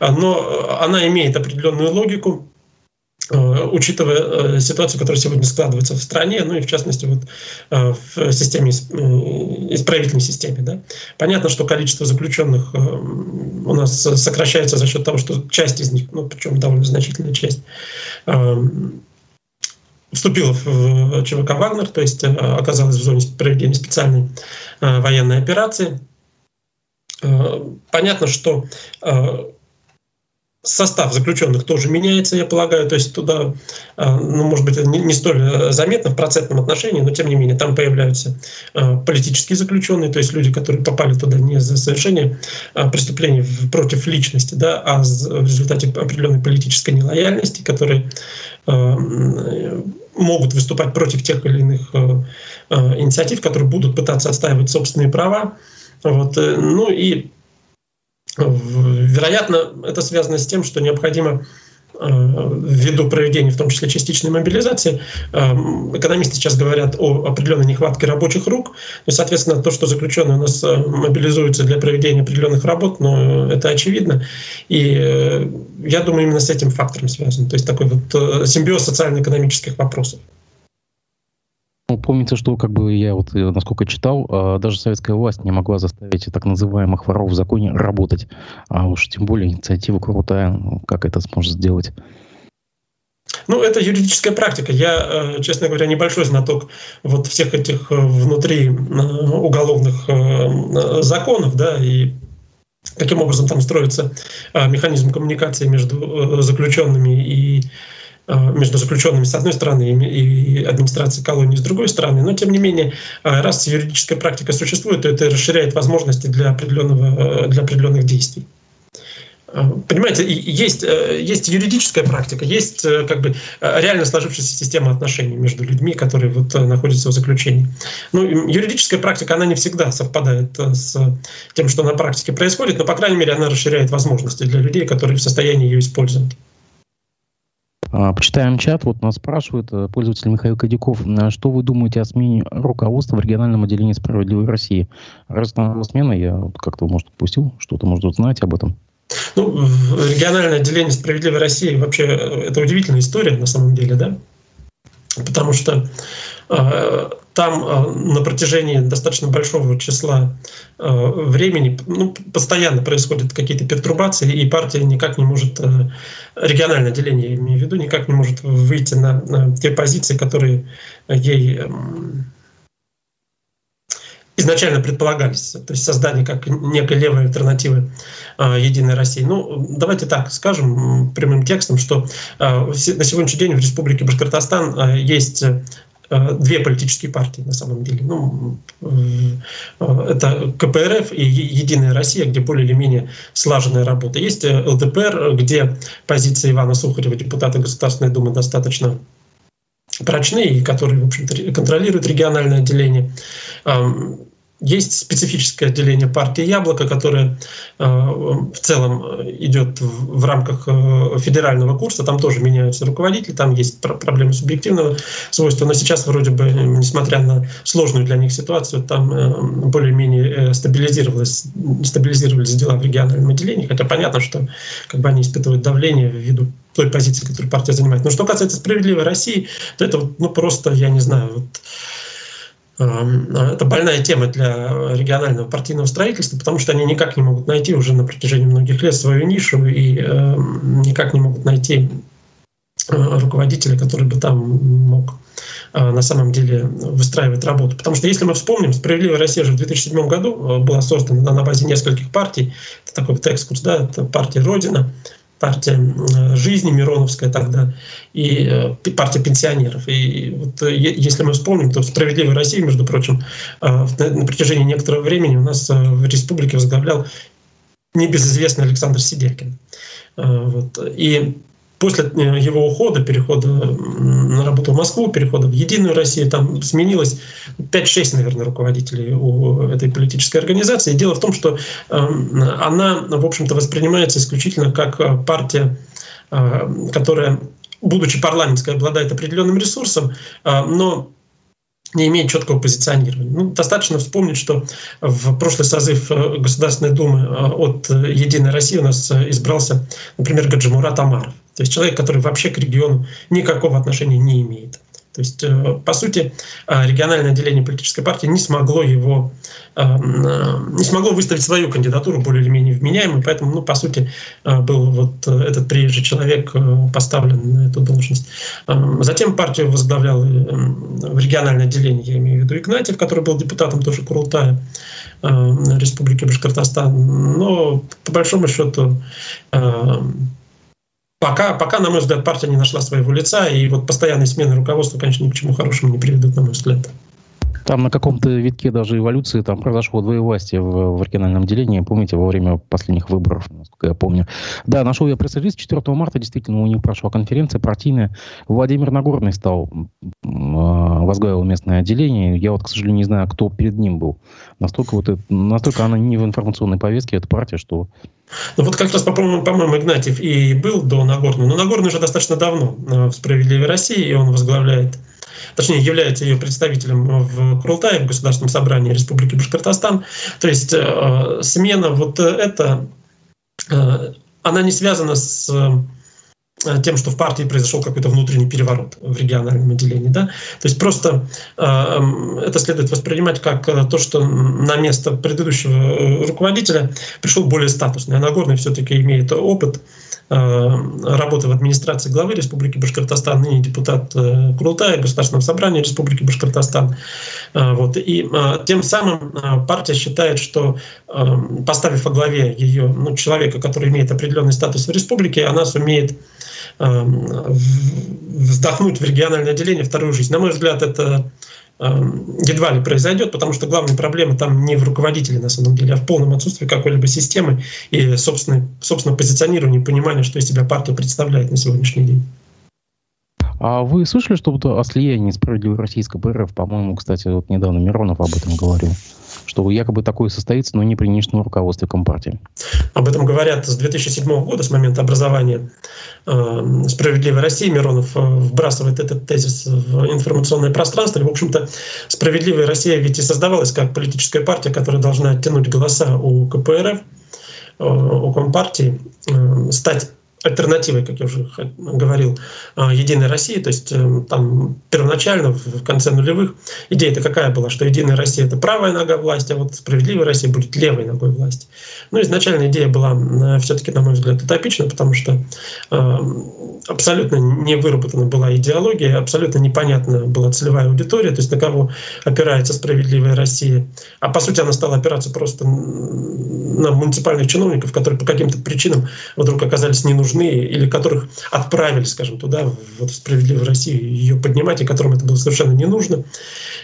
Но она имеет определенную логику, э, учитывая э, ситуацию, которая сегодня складывается в стране, ну и в частности вот э, в системе, исправительной системе. Да. Понятно, что количество заключенных у нас сокращается за счет того, что часть из них, ну причем довольно значительная часть, вступила в ЧВК «Вагнер», то есть оказалась в зоне проведения специальной военной операции – Э, понятно, что э, состав заключенных тоже меняется, я полагаю, то есть туда, э, ну, может быть, не, столь заметно в процентном отношении, но тем не менее там появляются политические заключенные, то есть люди, которые попали туда не за совершение преступлений против личности, да, а в результате определенной политической нелояльности, которые могут выступать против тех или иных инициатив, которые будут пытаться отстаивать собственные права, вот. Э, ну и вероятно, это связано с тем, что необходимо э, ввиду проведения, в том числе частичной мобилизации, э, экономисты сейчас говорят о определенной нехватке рабочих рук. И, соответственно, то, что заключенные у нас мобилизуются для проведения определенных работ, ну, это очевидно. И я думаю, именно с этим фактором связан. То есть такой вот симбиоз социально-экономических вопросов. Ну, помнится, что, как бы я вот, э, насколько читал, а, даже советская власть не могла заставить так называемых воров в законе работать. А уж тем более инициатива крутая. Ну, как это сможет сделать? Ну, это юридическая практика. Я, э, честно говоря, небольшой знаток вот всех этих э, внутри уголовных законов, да, и каким образом там строится механизм коммуникации между заключенными и между заключенными с одной стороны и администрацией колонии с другой стороны. Но тем не менее, э, раз юридическая практика существует, то это расширяет возможности для, определенного, э, для определенных действий. Понимаете, есть, есть юридическая практика, есть как бы реально сложившаяся система отношений между людьми, которые вот находятся в заключении. Ну, юридическая практика, она не всегда совпадает с тем, что на практике происходит, но, по крайней мере, она расширяет возможности для людей, которые в состоянии ее использовать. А, почитаем чат. Вот нас спрашивает э, пользователь Михаил Кадяков. «А что вы думаете о смене руководства в региональном отделении «Справедливой России»? Раз это смена, я как-то, может, упустил, что-то, может, узнать об этом. Ну, региональное отделение «Справедливой России» вообще э, это удивительная история на самом деле, да? Потому что э, там э, на протяжении достаточно большого числа э, времени ну, постоянно происходят какие-то пертурбации, и партия никак не может, региональное отделение, я имею в виду, никак не может выйти на, на те позиции, которые ей эм, изначально предполагались, то есть создание как некой левой альтернативы э, Единой России. Ну, давайте так скажем прямым текстом, что э, на сегодняшний день в Республике Башкортостан э, есть две политические партии на самом деле. Ну, это КПРФ и Единая Россия, где более или менее слаженная работа. Есть э, ЛДПР, где позиция Ивана Сухарева, депутата Государственной Думы, достаточно прочные, которые, в общем-то, контролируют региональное отделение. Есть специфическое отделение партии «Яблоко», которое э, в целом идет в рамках э, федерального курса. Там тоже меняются руководители, там есть проблемы субъективного свойства. Но сейчас вроде бы, несмотря на сложную для них ситуацию, там э, более-менее стабилизировалось, стабилизировались дела в региональном отделении. Хотя понятно, что как бы они испытывают давление ввиду той позиции, которую партия занимает. Но что касается «Справедливой России», то это ну, просто, я не знаю, вот, это больная тема для регионального партийного строительства, потому что они никак не могут найти уже на протяжении многих лет свою нишу и эм, никак не могут найти э, руководителя, который бы там мог э, на самом деле выстраивать работу. Потому что если мы вспомним, «Справедливая Россия» же в 2007 году э, была создана на базе нескольких партий. Это такой вот экскурс, да, это партия «Родина», партия жизни Мироновская тогда и партия пенсионеров. И вот если мы вспомним, то «Справедливая Россия», между прочим, на протяжении некоторого времени у нас в республике возглавлял небезызвестный Александр Сидеркин. Вот. И после э, его ухода, перехода на работу в Москву, перехода в Единую Россию, там сменилось 5-6, наверное, руководителей у этой политической организации. Дело в том, что эм, она, в общем-то, воспринимается исключительно как э, партия, э, которая, будучи парламентской, обладает определенным ресурсом, но не имеет четкого позиционирования. Ну, достаточно вспомнить, что в прошлый созыв Государственной Думы от «Единой России» у нас избрался, например, Гаджимурат Амаров. То есть человек, который вообще к региону никакого отношения не имеет. То есть, э, по сути, э, региональное отделение политической партии не смогло его, эм, не смогло выставить свою кандидатуру более или менее вменяемой, поэтому, ну, по сути, э, был вот этот приезжий человек поставлен на эту должность. Эм, затем партию возглавлял эм, в региональное отделение, я имею в виду Игнатьев, который был депутатом тоже Курултая Республики Башкортостан. Но, по большому счету, Пока, пока, на мой взгляд, партия не нашла своего лица, и вот постоянные смены руководства, конечно, ни к чему хорошему не приведут, на мой взгляд. Там на каком-то витке даже эволюции там произошло двоевластие в, в региональном делении, помните, во время последних выборов, насколько я помню. Да, нашел я пресс-релиз 4 марта, действительно, у них прошла конференция партийная. Владимир Нагорный стал, э, возглавил местное отделение. Я вот, к сожалению, не знаю, кто перед ним был. Настолько, вот настолько она не в информационной повестке, эта партия, что ну вот как раз, по-моему, по Игнатьев и был до Нагорного. Но Нагорный уже достаточно давно э, в «Справедливой России», и он возглавляет точнее, является ее представителем в Курултае, в Государственном собрании Республики Башкортостан. То есть э, смена вот эта, э, она не связана с Э, тем, что в партии произошел какой-то внутренний переворот в региональном отделении. Да? То есть просто э, эм, это следует воспринимать как э, то, что на место предыдущего руководителя пришел более статусный. А Нагорный все-таки имеет опыт работы в администрации главы Республики Башкортостан, ныне депутат Курултая Государственного собрания Республики Башкортостан. Вот. И тем самым партия считает, что поставив во главе ее ну, человека, который имеет определенный статус в республике, она сумеет вздохнуть в региональное отделение вторую жизнь. На мой взгляд, это едва ли произойдет, потому что главная проблема там не в руководителе, на самом деле, а в полном отсутствии какой-либо системы и собственной, собственно, позиционирования, понимания, что из себя партия представляет на сегодняшний день. А вы слышали что-то о слиянии справедливой российской ПРФ? По-моему, кстати, вот недавно Миронов об этом говорил что якобы такое состоится, но не при нынешнем руководстве Компартии. Об этом говорят с 2007 года, с момента образования э, «Справедливой России». Миронов э, вбрасывает этот тезис в информационное пространство. И, в общем-то, «Справедливая Россия» ведь и создавалась как политическая партия, которая должна оттянуть голоса у КПРФ, э, у Компартии, стать альтернативой, как я уже говорил, а, Единой России. То есть эм, там первоначально, в конце нулевых, идея-то какая была, что Единая Россия — это правая нога власти, а вот Справедливая Россия будет левой ногой власти. Ну, изначально идея была все-таки, на мой взгляд, утопична, потому что эм, абсолютно не выработана была идеология, абсолютно непонятна была целевая аудитория, то есть на кого опирается Справедливая Россия. А по сути она стала опираться просто на муниципальных чиновников, которые по каким-то причинам вдруг оказались не нужны нужны или которых отправили, скажем, туда, в справедливую Россию, ее поднимать, и которым это было совершенно не нужно.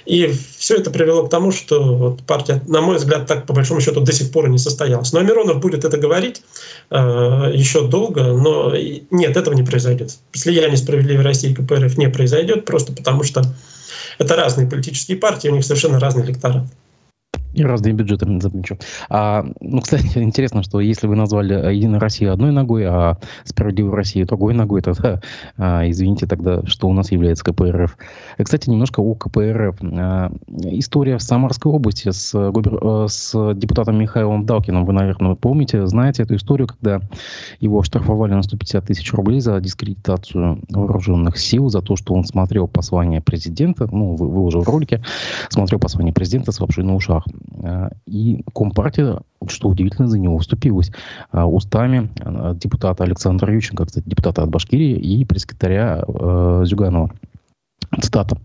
И все это привело к тому, что вот партия, на мой взгляд, так по большому счету до сих пор и не состоялась. Но Миронов будет это говорить э, еще долго, но нет, этого не произойдет. Слияние справедливой России и КПРФ не произойдет, просто потому что это разные политические партии, у них совершенно разный электорат. И разные бюджеты, замечу. А, ну, кстати, интересно, что если вы назвали Единую Россию одной ногой, а Справедливую Россию другой ногой, тогда, а, извините, тогда, что у нас является КПРФ. И, кстати, немножко о КПРФ. А, история в Самарской области с, губер... Э, с депутатом Михаилом Далкиным, вы, наверное, помните, знаете эту историю, когда его оштрафовали на 150 тысяч рублей за дискредитацию вооруженных сил, за то, что он смотрел послание президента, ну, вы, выложил ролики, смотрел послание президента с лапшой на ушах. А, и Компартия, что удивительно, за него уступилась а, устами а, депутата Александра Ющенко, кстати, депутата от Башкирии, и пресс-секретаря Зюганова. Цитата.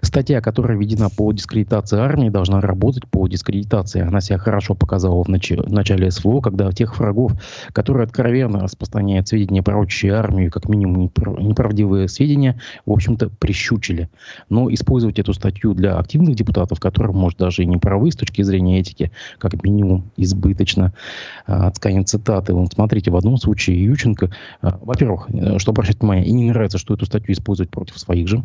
Статья, которая введена по дискредитации армии, должна работать по дискредитации. Она себя хорошо показала в, нач- в начале СВО, когда тех врагов, которые откровенно распространяют сведения, пророчащие армию, как минимум непр- неправдивые сведения, в общем-то, прищучили. Но использовать эту статью для активных депутатов, которые, может, даже и не правы с точки зрения этики, как минимум, избыточно. А, отсканем цитаты. Вот смотрите, в одном случае Юченко, а, во-первых, э, что обращать внимание, и не нравится, что эту статью используют против своих же,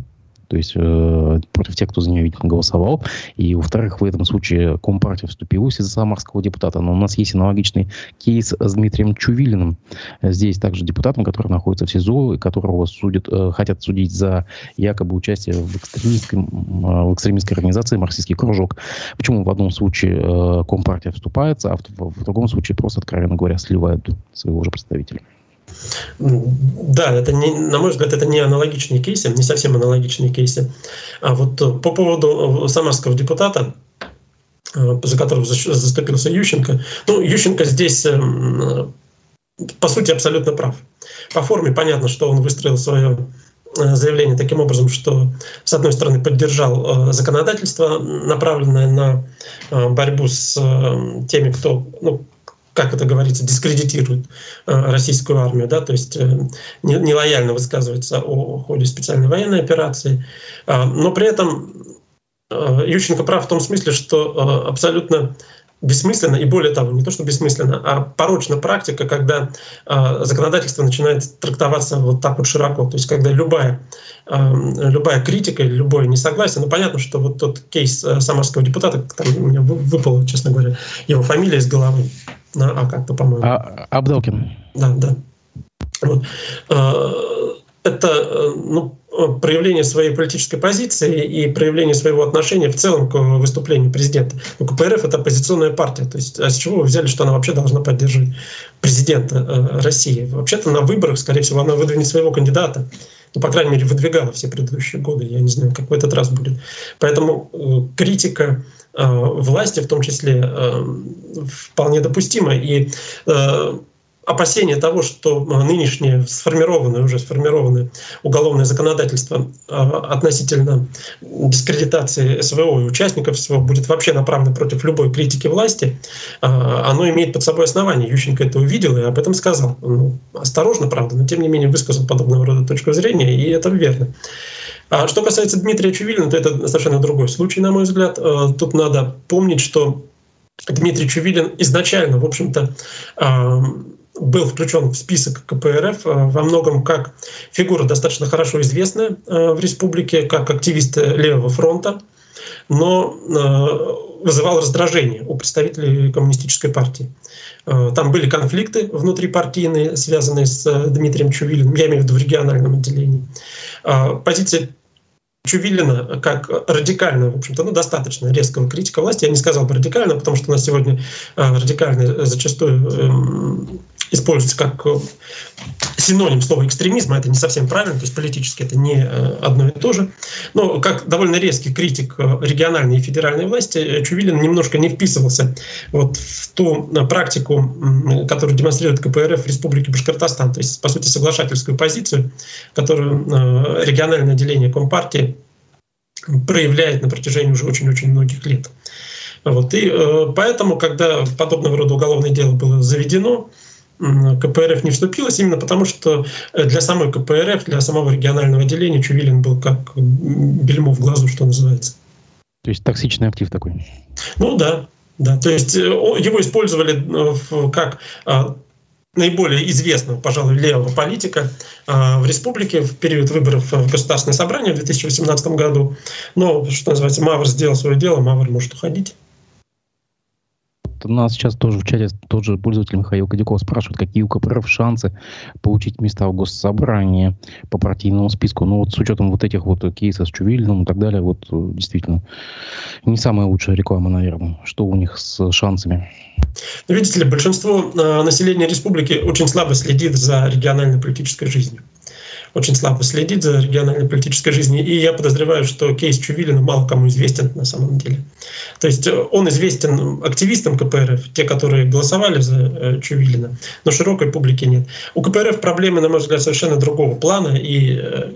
то есть э, против тех, кто за нее, видимо, голосовал. И, во-вторых, в этом случае Компартия вступилась из-за самарского депутата. Но у нас есть аналогичный кейс с Дмитрием Чувилиным. Здесь также депутатом, который находится в СИЗО, и которого судят, э, хотят судить за якобы участие в, экстремистской, э, в экстремистской организации «Марксистский кружок». Почему в одном случае э, Компартия вступается, а в, в другом случае просто, откровенно говоря, сливают своего же представителя? Да, это не, на мой взгляд, это не аналогичные кейсы, не совсем аналогичные кейсы. А вот э, по поводу э, самарского депутата, э, за которого заступился Ющенко, ну, Ющенко здесь, по сути, абсолютно прав. По форме понятно, что он выстроил свое заявление таким образом, что, с одной стороны, поддержал законодательство, направленное на борьбу с теми, кто ну, как это говорится, дискредитирует э, российскую армию, да, то есть э, нелояльно высказывается о ходе специальной военной операции. А, но при этом э, Ющенко прав в том смысле, что абсолютно бессмысленно, и более того, не то что бессмысленно, а порочна практика, когда законодательство начинает трактоваться вот так вот широко. То есть когда любая, любая критика или любое несогласие, ну понятно, что вот тот кейс самарского депутата, там у меня выпал, честно говоря, его фамилия из головы, на А как-то, по-моему. А, Абдалкин. Да, да. Вот. А, это ну, проявление своей политической позиции и проявление своего отношения в целом к выступлению президента. Ну, КПРФ — это оппозиционная партия. То есть, а с чего вы взяли, что она вообще должна поддерживать президента э, России? Вообще-то на выборах, скорее всего, она выдвинет своего кандидата. Ну, по крайней мере, выдвигала все предыдущие годы. Я не знаю, как в этот раз будет. Поэтому э, критика Э, власти в том числе э, вполне допустимо. И э, опасение того, что нынешнее сформированное, уже сформированное уголовное законодательство относительно дискредитации СВО и участников СВО будет вообще направлено против любой критики власти, оно имеет под собой основание. Ющенко это увидел и об этом сказал. Ну, осторожно, правда, но тем не менее высказал подобного рода точку зрения, и это верно. А что касается Дмитрия Чувилина, то это совершенно другой случай, на мой взгляд. Э, тут надо помнить, что Дмитрий Чувилин изначально, в общем-то, э, был включен в список КПРФ э, во многом как фигура достаточно хорошо известная в республике, как активист Левого фронта, но вызывал раздражение у представителей коммунистической партии. Там были конфликты внутрипартийные, связанные с Дмитрием Чувилиным, я имею в виду в региональном отделении. Позиция Чувилина как радикального, в общем-то, ну, достаточно резкого критика власти. Я не сказал бы радикально, потому что у нас сегодня а, радикальный зачастую эм, используется как э, синоним слова экстремизма, это не совсем правильно, то есть политически это не э, одно и то же. Но как довольно резкий критик э, региональной и федеральной власти, Чувилин немножко не вписывался вот в ту практику, которую демонстрирует КПРФ в Республике Башкортостан, то есть, по сути, соглашательскую позицию, которую региональное отделение Компартии проявляет на протяжении уже очень-очень многих лет. Вот. И э, поэтому, когда подобного рода уголовное дело было заведено, КПРФ не вступилась именно потому, что э, для самой КПРФ, для самого регионального отделения Чувилин был как бельмо в глазу, что называется. То есть токсичный актив такой? Ну да, да. То есть э, его использовали э, как а, наиболее известного, пожалуй, левого политика а, в республике в период выборов в Государственное собрание в 2018 году. Но, что называется, Мавр сделал свое дело, Мавр может уходить. У нас сейчас тоже в чате тот же пользователь Михаил Кадяков спрашивает, какие у КПРФ шансы получить места в госсобрании по партийному списку. Ну вот с учетом вот этих вот кейсов с Чувилиным и так далее, вот э, действительно не самая лучшая реклама, наверное. Что у них с шансами? Ну, видите ли, большинство э, населения республики очень слабо следит за региональной политической жизнью очень слабо следит за региональной политической жизнью. И я подозреваю, что кейс Чувилина мало кому известен на самом деле. То есть э, он известен активистам КПРФ, те, которые голосовали за э, Чувилина, но широкой публике нет. У КПРФ проблемы, на мой взгляд, совершенно другого плана. И э,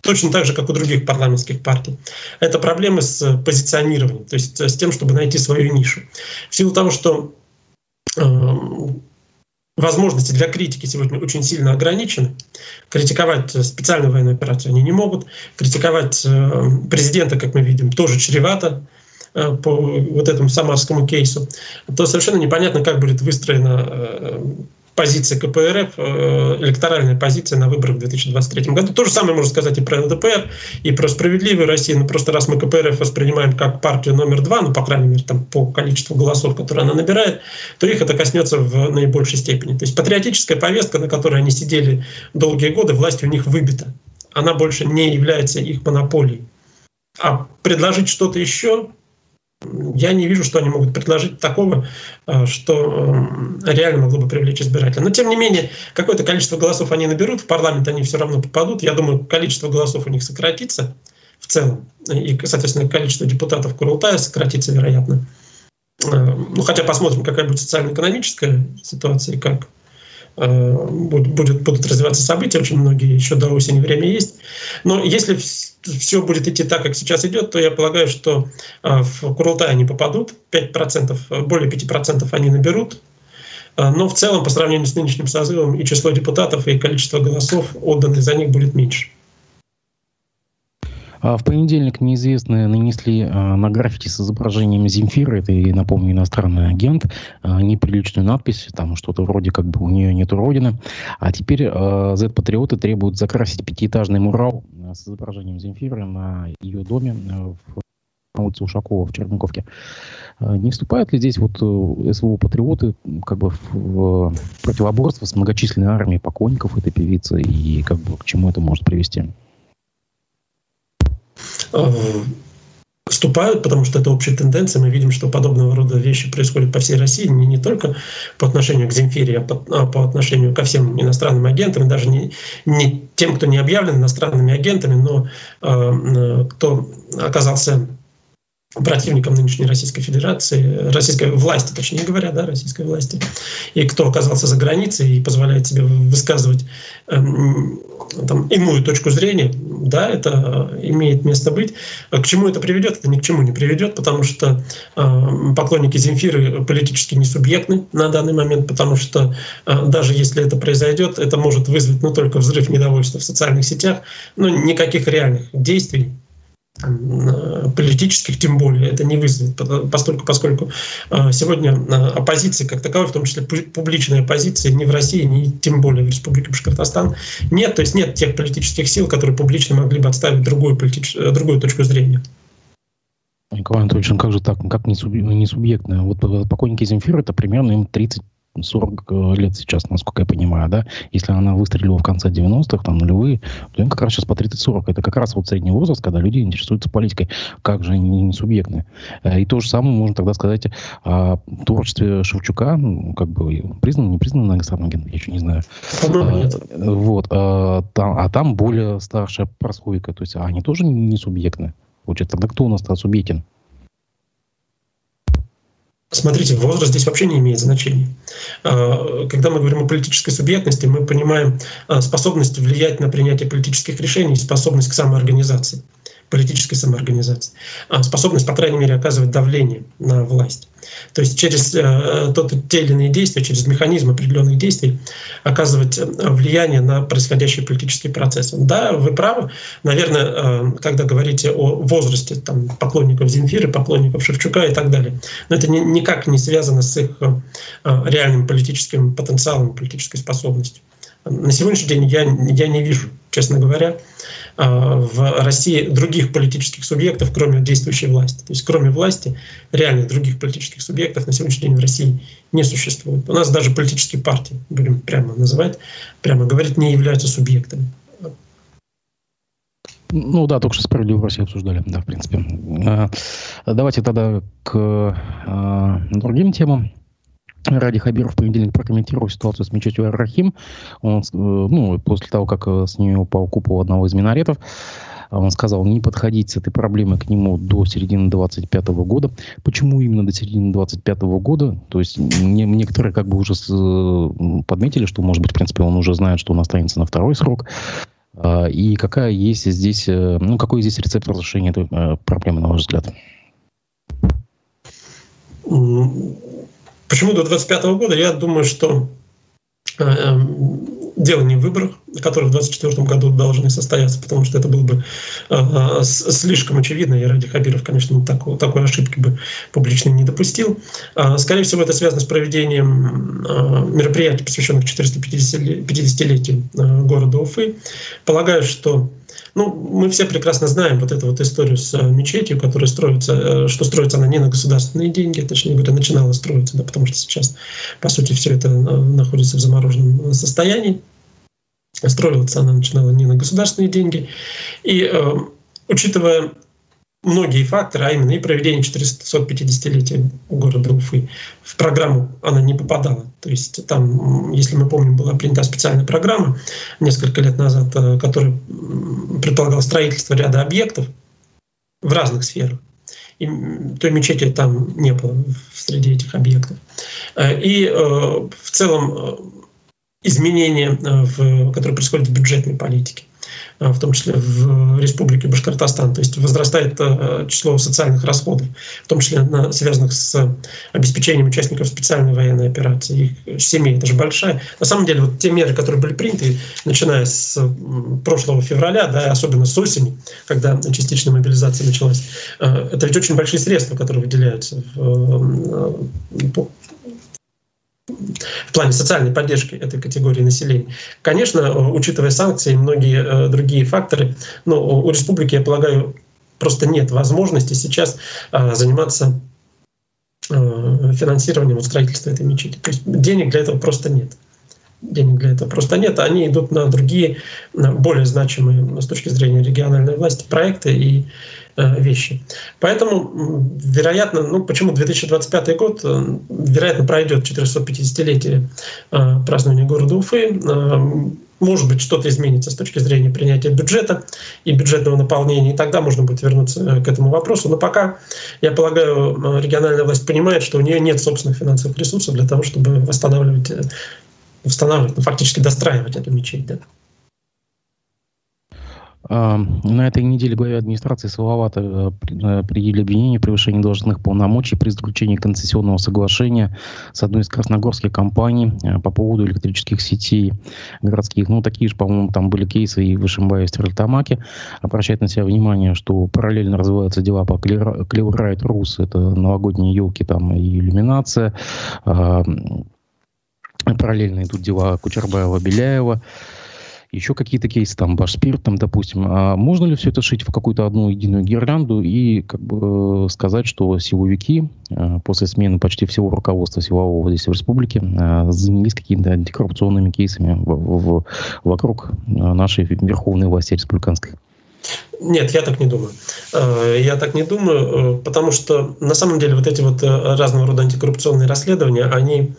точно так же, как у других парламентских партий. Это проблемы с позиционированием, то есть с тем, чтобы найти свою нишу. В силу того, что э, возможности для критики сегодня очень сильно ограничены. Критиковать специальную военную операцию они не могут. Критиковать э, президента, как мы видим, тоже чревато э, по вот этому самарскому кейсу, то совершенно непонятно, как будет выстроена э, позиция КПРФ, э, электоральная позиция на выборах в 2023 году. То же самое можно сказать и про ЛДПР, и про «Справедливую Россию». Но просто раз мы КПРФ воспринимаем как партию номер два, ну, по крайней мере, там, по количеству голосов, которые она набирает, то их это коснется в наибольшей степени. То есть патриотическая повестка, на которой они сидели долгие годы, власть у них выбита. Она больше не является их монополией. А предложить что-то еще я не вижу, что они могут предложить такого, э, что э, реально могло бы привлечь избирателя. Но тем не менее, какое-то количество голосов они наберут, в парламент они все равно попадут. Я думаю, количество голосов у них сократится в целом. И, соответственно, количество депутатов Курултая сократится, вероятно. Э, ну, хотя посмотрим, какая будет социально-экономическая ситуация и как будет, будут развиваться события. Очень многие еще до осени время есть. Но если все будет идти так, как сейчас идет, то я полагаю, что а, в Курултай они попадут, 5%, более 5% они наберут. Но в целом, по сравнению с нынешним созывом, и число депутатов, и количество голосов, отданных за них, будет меньше. А в понедельник неизвестные нанесли на граффити с изображением Земфиры, это, напомню, иностранный агент, неприличную надпись, там что-то вроде как бы у нее нет родины. А теперь Z-патриоты требуют закрасить пятиэтажный мурал с изображением Земфиры на ее доме в на улице Ушакова в Черниковке. Не вступают ли здесь вот СВО-патриоты как бы в противоборство с многочисленной армией покойников этой певицы и как бы к чему это может привести? Вступают, потому что это общая тенденция. Мы видим, что подобного рода вещи происходят по всей России, не, не только по отношению к Земфире, а по, а по отношению ко всем иностранным агентам, даже не, не тем, кто не объявлен иностранными агентами, но э, кто оказался противником нынешней Российской Федерации, российской власти, точнее говоря, да, российской власти, и кто оказался за границей и позволяет себе высказывать э, там, иную точку зрения, да, это имеет место быть. А к чему это приведет? Это ни к чему не приведет, потому что э, поклонники Земфиры политически не субъектны на данный момент, потому что э, даже если это произойдет, это может вызвать ну, только взрыв недовольства в социальных сетях, но никаких реальных действий политических, тем более, это не вызовет, поскольку, поскольку а, сегодня а, оппозиции как таковой, в том числе публичная оппозиция, ни в России, ни тем более в Республике Башкортостан нет, то есть нет тех политических сил, которые публично могли бы отставить другую, политич... другую точку зрения. Николай Анатольевич, как же так, как не, суб... не субъектно? Вот э, покойники Земфира, это примерно им 30 40 э, лет сейчас, насколько я понимаю, да, если она выстрелила в конце 90-х, там, нулевые, то им как раз сейчас по 30-40. Это как раз вот средний возраст, когда люди интересуются политикой. Как же они не субъектны? Э, и то же самое можно тогда сказать о творчестве Шевчука, ну, как бы признан, не признан иностранным агентом, я еще не знаю. А, вот. А там, а там более старшая прослойка, то есть они тоже не субъектны. Получается, тогда кто у нас-то субъектен? Смотрите, возраст здесь вообще не имеет значения. А, когда мы говорим о политической субъектности, мы понимаем а, способность влиять на принятие политических решений, способность к самоорганизации политической самоорганизации, а способность, по крайней мере, оказывать давление на власть. То есть через э, тот, те или иные действия, через механизм определенных действий оказывать э, влияние на происходящие политические процессы. Да, вы правы. Наверное, э, когда говорите о возрасте там, поклонников Земфиры, поклонников Шевчука и так далее, но это ни, никак не связано с их э, реальным политическим потенциалом, политической способностью. На сегодняшний день я, я не вижу, честно говоря, а, в России других политических субъектов, кроме действующей власти. То есть кроме власти реальных других политических субъектов на сегодняшний день в России не существует. У нас даже политические партии, будем прямо называть, прямо говорить, не являются субъектами. Ну да, только что справедливо в России обсуждали, да, в принципе. А, давайте тогда к а, другим темам. Ради Хабиров в понедельник прокомментировал ситуацию с мечетью Ар-Рахим. Он, э, ну, после того, как э, с нее упал купол одного из минаретов, он сказал, не подходить с этой проблемой к нему до середины 25 года. Почему именно до середины 25 года? То есть не, некоторые как бы уже с, подметили, что, может быть, в принципе, он уже знает, что он останется на второй срок. И какая есть здесь, ну, какой здесь рецепт разрешения этой проблемы, на ваш взгляд? Почему до 25 года? Я думаю, что дело не в выборах, которые в 2024 году должны состояться, потому что это было бы э, слишком очевидно, и Ради Хабиров, конечно, такой, такой ошибки бы публично не допустил. Э, скорее всего, это связано с проведением э, мероприятий, посвященных 450-летию э, города Уфы. Полагаю, что ну, мы все прекрасно знаем вот эту вот историю с э, мечетью, которая строится, э, что строится она не на государственные деньги, точнее говоря, начинала строиться, да, потому что сейчас, по сути, все это э, находится в замороженном состоянии. Строиться она начинала не на государственные деньги. И э, учитывая многие факторы, а именно и проведение 450-летия города Уфы в программу она не попадала. То есть там, если мы помним, была принята специальная программа несколько лет назад, э, которая предполагала строительство ряда объектов в разных сферах. И той мечети там не было среди этих объектов. Э, и э, в целом изменения, которые происходят в бюджетной политике. А, в том числе в Республике Башкортостан. То есть возрастает э, число социальных расходов, в том числе связанных с обеспечением участников специальной военной операции. Их семей это же большая. На самом деле вот те меры, которые были приняты, начиная с прошлого февраля, да, особенно с осени, когда частичная мобилизация началась, э, это ведь очень большие средства, которые выделяются в, э, в плане социальной поддержки этой категории населения. Конечно, э, учитывая санкции и многие э, другие факторы, но у республики, я полагаю, просто нет возможности сейчас э, заниматься финансированием строительства этой мечети. То есть денег для этого просто нет. Денег для этого просто нет. Они идут на другие, более значимые с точки зрения региональной власти проекты и Э, вещи. Поэтому, вероятно, ну почему 2025 год, э, вероятно, пройдет 450-летие э, празднования города Уфы. Может быть, что-то изменится с точки зрения принятия бюджета и бюджетного наполнения, и тогда можно будет вернуться к этому вопросу. Но пока, я полагаю, региональная власть понимает, что у нее нет собственных финансовых ресурсов для того, чтобы восстанавливать, восстанавливать, ну, фактически достраивать эту мечеть. Да. На этой неделе главе администрации Салавата э, э, предъявили обвинение в превышении должностных полномочий при заключении концессионного соглашения с одной из красногорских компаний э, по поводу электрических сетей городских. Ну, такие же, по-моему, там были кейсы и в Ишимбае, и в Стерлитамаке. Обращает на себя внимание, что параллельно развиваются дела по Клеурайт Рус, это новогодние елки там и иллюминация. Параллельно идут дела Кучербаева-Беляева еще какие-то кейсы, там, Башспирт, там, допустим. А можно ли все это шить в какую-то одну единую гирлянду и как бы сказать, что силовики э, после смены почти всего руководства силового здесь в республике э, занялись какими-то антикоррупционными кейсами в, в, вокруг э, нашей верховной власти республиканской? Нет, я так не думаю. Я так не думаю, потому что на самом деле вот эти вот разного рода антикоррупционные расследования, они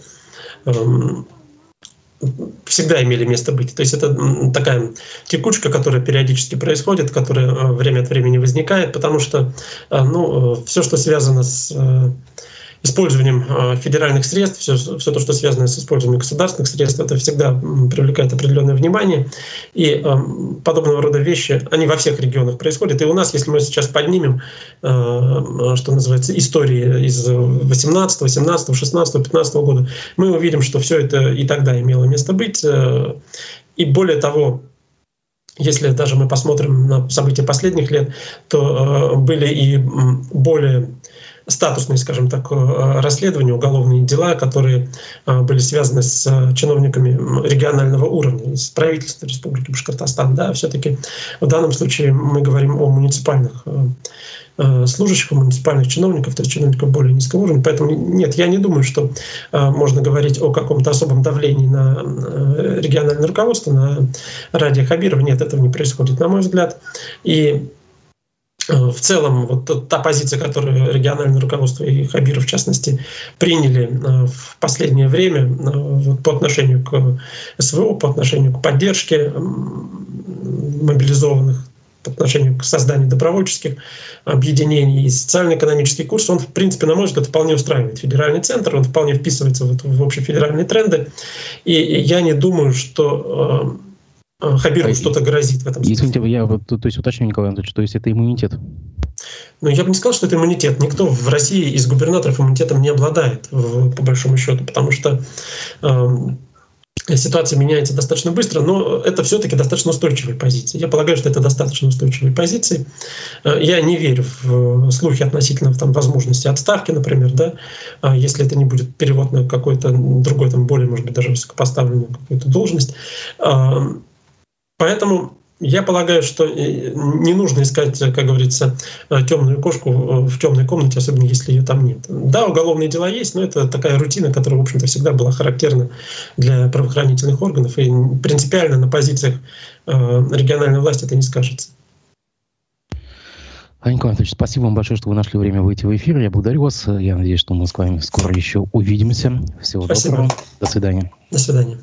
всегда имели место быть. То есть это такая текучка, которая периодически происходит, которая э, время от времени возникает, потому что э, ну, э, все, что связано с использованием а, федеральных средств, все, все то, что связано с использованием государственных средств, это всегда привлекает определенное внимание. И э, подобного рода вещи, они во всех регионах происходят. И у нас, если мы сейчас поднимем, э, что называется, истории из 18, 17, 16, 15 года, мы увидим, что все это и тогда имело место быть. И более того, если даже мы посмотрим на события последних лет, то э, были и более статусные, скажем так, э, расследования, уголовные дела, которые э, были связаны с э, чиновниками регионального уровня, с правительства Республики Башкортостан. Да, все-таки в данном случае мы говорим о муниципальных служащих, муниципальных чиновников, то есть чиновников более низкого уровня. Поэтому нет, я не думаю, что можно говорить о каком-то особом давлении на региональное руководство, на Радия Хабирова. Нет, этого не происходит, на мой взгляд. И в целом вот та позиция, которую региональное руководство и Хабиров в частности приняли э, в последнее время э, по отношению к СВО, по отношению к поддержке мобилизованных, по отношению к созданию добровольческих объединений и социально-экономический курс, он, в принципе, на мой взгляд, вполне устраивает федеральный центр, он вполне вписывается в, в общефедеральные тренды. И я не думаю, что э, Хабиру а, что-то грозит в этом смысле. Извините, я вот, то, есть уточню, Николай Анатольевич, то есть это иммунитет? Ну, я бы не сказал, что это иммунитет. Никто в России из губернаторов иммунитетом не обладает, по большому счету, потому что э, ситуация меняется достаточно быстро, но это все-таки достаточно устойчивые позиции. Я полагаю, что это достаточно устойчивые позиции. Э, я не верю в слухи относительно там, возможности отставки, например, да, а если это не будет перевод на какой-то другой, там, более, может быть, даже высокопоставленную какую-то должность. Поэтому я полагаю, что э, не нужно искать, как говорится, э, темную кошку э, в темной комнате, особенно если ее там нет. Да, уголовные дела есть, но это такая рутина, которая, в общем-то, всегда была характерна для правоохранительных органов, и принципиально на позициях региональной власти это не скажется. Николай Анатольевич, спасибо вам большое, что вы нашли время выйти в эфир. Я благодарю вас. Я надеюсь, что мы с вами скоро еще увидимся. Всего спасибо. доброго. До свидания. До свидания.